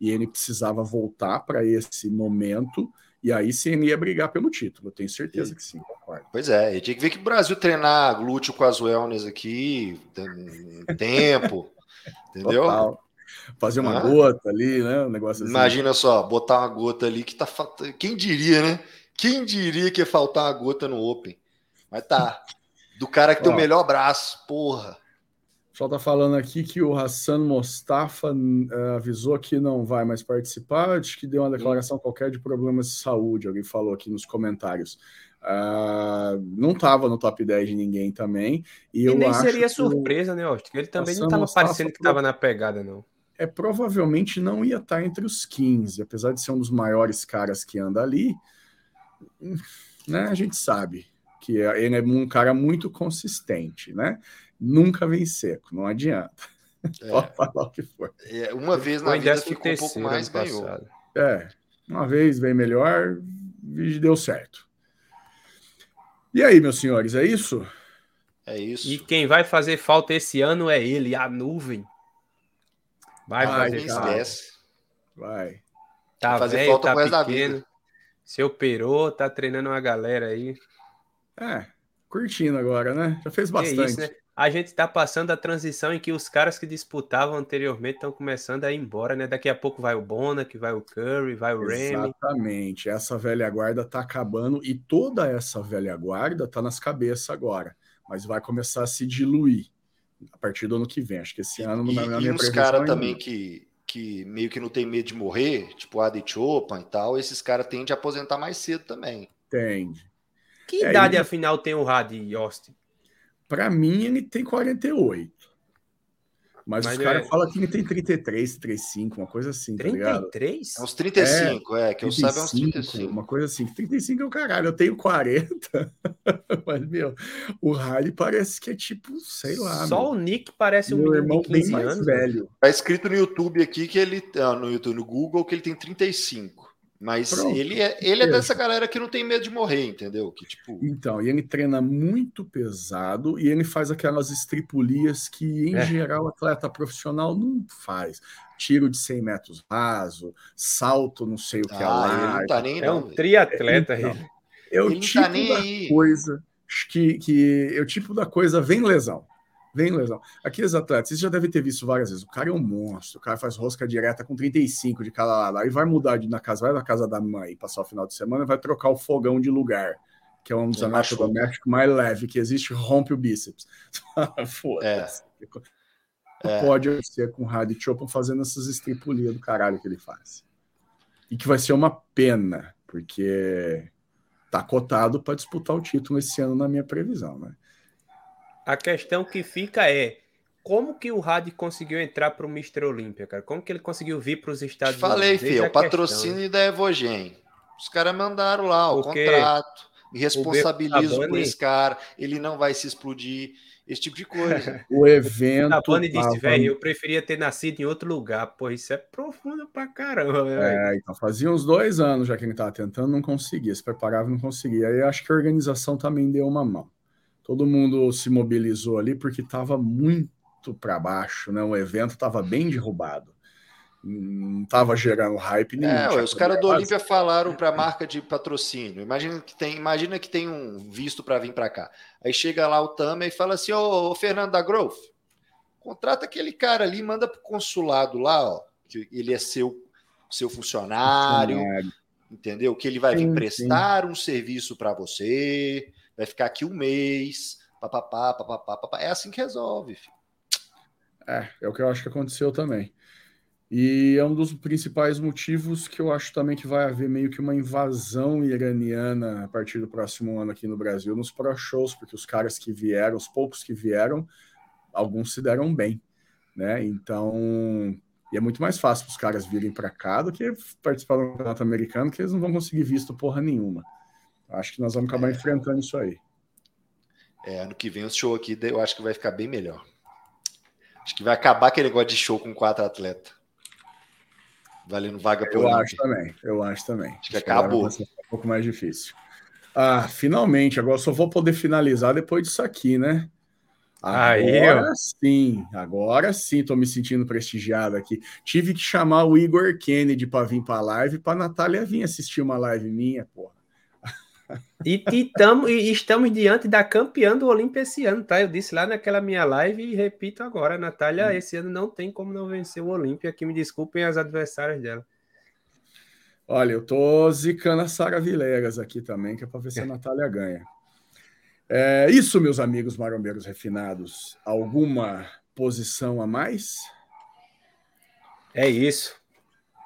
E ele precisava voltar para esse momento e aí sim ele ia brigar pelo título, eu tenho certeza que sim, concordo. Pois é, e tinha que ver que o Brasil treinar glúteo com as wellness aqui, tem tempo, entendeu? Total. Fazer uma ah. gota ali, né? Um negócio assim. Imagina só, botar uma gota ali que tá faltando. Quem diria, né? Quem diria que ia faltar uma gota no Open? Mas tá. Do cara que tem o melhor braço, porra pessoal está falando aqui que o Hassan Mostafa uh, avisou que não vai mais participar, acho que deu uma declaração qualquer de problemas de saúde, alguém falou aqui nos comentários. Uh, não estava no top 10 de ninguém também. E, e nem seria surpresa, né, Austin? Ele também Hassan não estava parecendo que estava na pegada, não. É, provavelmente não ia estar tá entre os 15, apesar de ser um dos maiores caras que anda ali, né? A gente sabe que ele é um cara muito consistente, né? nunca vem seco, não adianta. É. Pode falar o que for. É, uma vez na vida ficou um pouco mais, ganhou. É, uma vez vem melhor, deu certo. E aí, meus senhores, é isso? É isso. E quem vai fazer falta esse ano é ele, a nuvem. Vai, vai fazer falta. Esquece. Vai. Tá vai fazer velho, falta tá pequeno. Se operou, tá treinando uma galera aí. É, curtindo agora, né? Já fez bastante. É isso, né? a gente está passando a transição em que os caras que disputavam anteriormente estão começando a ir embora, né? Daqui a pouco vai o Bona, que vai o Curry, vai o Remy. Exatamente. Essa velha guarda está acabando e toda essa velha guarda está nas cabeças agora, mas vai começar a se diluir a partir do ano que vem. Acho que esse ano e, na minha E os caras também que, que meio que não tem medo de morrer, tipo Adi Chopin e tal, esses caras tendem a aposentar mais cedo também. Tende. Que é, idade, e... afinal, tem o Hadi Austin? Para mim, ele tem 48. Mas, Mas os caras é... falam que ele tem 33, 35, uma coisa assim, 33? tá ligado? 33? É uns 35, é, é que 35, eu saiba é uns 35. Uma coisa assim, 35 é o caralho, eu tenho 40. Mas, meu, o Harley parece que é tipo, sei lá. Só meu. o Nick parece um meu irmão bem mais anos, velho. Tá escrito no YouTube aqui que ele. Ah, no YouTube, no Google, que ele tem 35. Mas ele é, ele é dessa galera que não tem medo de morrer, entendeu? Que, tipo... Então, e ele treina muito pesado e ele faz aquelas estripulias que, em é. geral, atleta profissional não faz. Tiro de 100 metros raso, salto, não sei o que ah, é lá. Ele não tá nem, é um triatleta. Então, ele. É o ele tipo tá da aí. coisa que, que é o tipo da coisa vem lesão. Vem lesão. Aqueles atletas, vocês já devem ter visto várias vezes. O cara é um monstro, o cara faz rosca direta com 35 de cada lado. Aí vai mudar de, na casa, vai na casa da mãe passar o final de semana vai trocar o fogão de lugar, que é um dos anatomoméricos mais leve que existe, rompe o bíceps. Foda-se. É. Pode ser com o Hadi Chopin fazendo essas estripulias do caralho que ele faz. E que vai ser uma pena, porque tá cotado para disputar o título esse ano na minha previsão, né? A questão que fica é como que o Hadi conseguiu entrar para o Mr. Olímpia, cara? Como que ele conseguiu vir para os Estados Unidos? Falei, filho, o patrocínio questão. da Evogen. Os caras mandaram lá o Porque contrato, me responsabilizo por esse cara, ele não vai se explodir, esse tipo de coisa. o evento. A Bani disse, velho, eu preferia ter nascido em outro lugar. Pô, isso é profundo pra caramba, velho. É, então fazia uns dois anos já que ele tava tentando, não conseguia, se preparava não conseguia. Aí acho que a organização também deu uma mão todo mundo se mobilizou ali porque estava muito para baixo, né? O evento estava bem derrubado. Não estava gerando hype nenhum. É, os caras do Olímpia falaram para a marca de patrocínio. Imagina que tem, imagina que tem um visto para vir para cá. Aí chega lá o Tama e fala assim: Ô, ô Fernando da Growth, contrata aquele cara ali, manda para o consulado lá, ó, que ele é seu, seu funcionário, funcionário. entendeu? Que ele vai sim, vir prestar sim. um serviço para você vai ficar aqui um mês, papapá, papapá, papapá. É assim que resolve. Filho. É, é o que eu acho que aconteceu também. E é um dos principais motivos que eu acho também que vai haver meio que uma invasão iraniana a partir do próximo ano aqui no Brasil, nos Pro Shows, porque os caras que vieram, os poucos que vieram, alguns se deram bem, né? Então, e é muito mais fácil os caras virem para cá do que participar do campeonato americano, que eles não vão conseguir visto porra nenhuma. Acho que nós vamos acabar enfrentando isso aí. É, ano que vem o show aqui eu acho que vai ficar bem melhor. Acho que vai acabar aquele negócio de show com quatro atletas. Valendo vaga por Eu acho também, eu acho também. Acho que acabou. Um pouco mais difícil. Ah, finalmente, agora só vou poder finalizar depois disso aqui, né? Agora Aí, sim, agora sim, tô me sentindo prestigiado aqui. Tive que chamar o Igor Kennedy para vir para a live, para Natália vir assistir uma live minha, porra. E, e, tamo, e estamos diante da campeã do Olímpia esse ano, tá? Eu disse lá naquela minha live e repito agora, Natália, hum. esse ano não tem como não vencer o Olímpia, que me desculpem as adversárias dela. Olha, eu tô zicando a Sara Vilegas aqui também, que é para ver se a Natália ganha. É isso, meus amigos marombeiros refinados. Alguma posição a mais? É isso.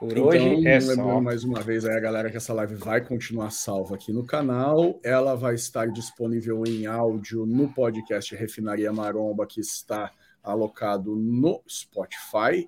Por então, hoje é lembrando mais uma vez aí a galera que essa live vai continuar salva aqui no canal. Ela vai estar disponível em áudio no podcast Refinaria Maromba, que está alocado no Spotify.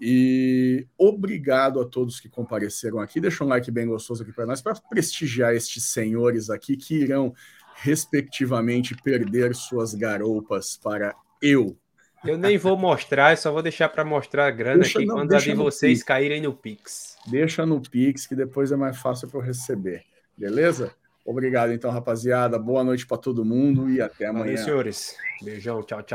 E obrigado a todos que compareceram aqui. Deixa um like bem gostoso aqui para nós, para prestigiar estes senhores aqui que irão, respectivamente, perder suas garoupas para eu, eu nem vou mostrar, só vou deixar para mostrar a grana deixa aqui não, quando a de vocês Pix. caírem no Pix. Deixa no Pix, que depois é mais fácil para eu receber. Beleza? Obrigado, então, rapaziada. Boa noite para todo mundo e até amanhã. Valeu, senhores. Beijão, tchau, tchau.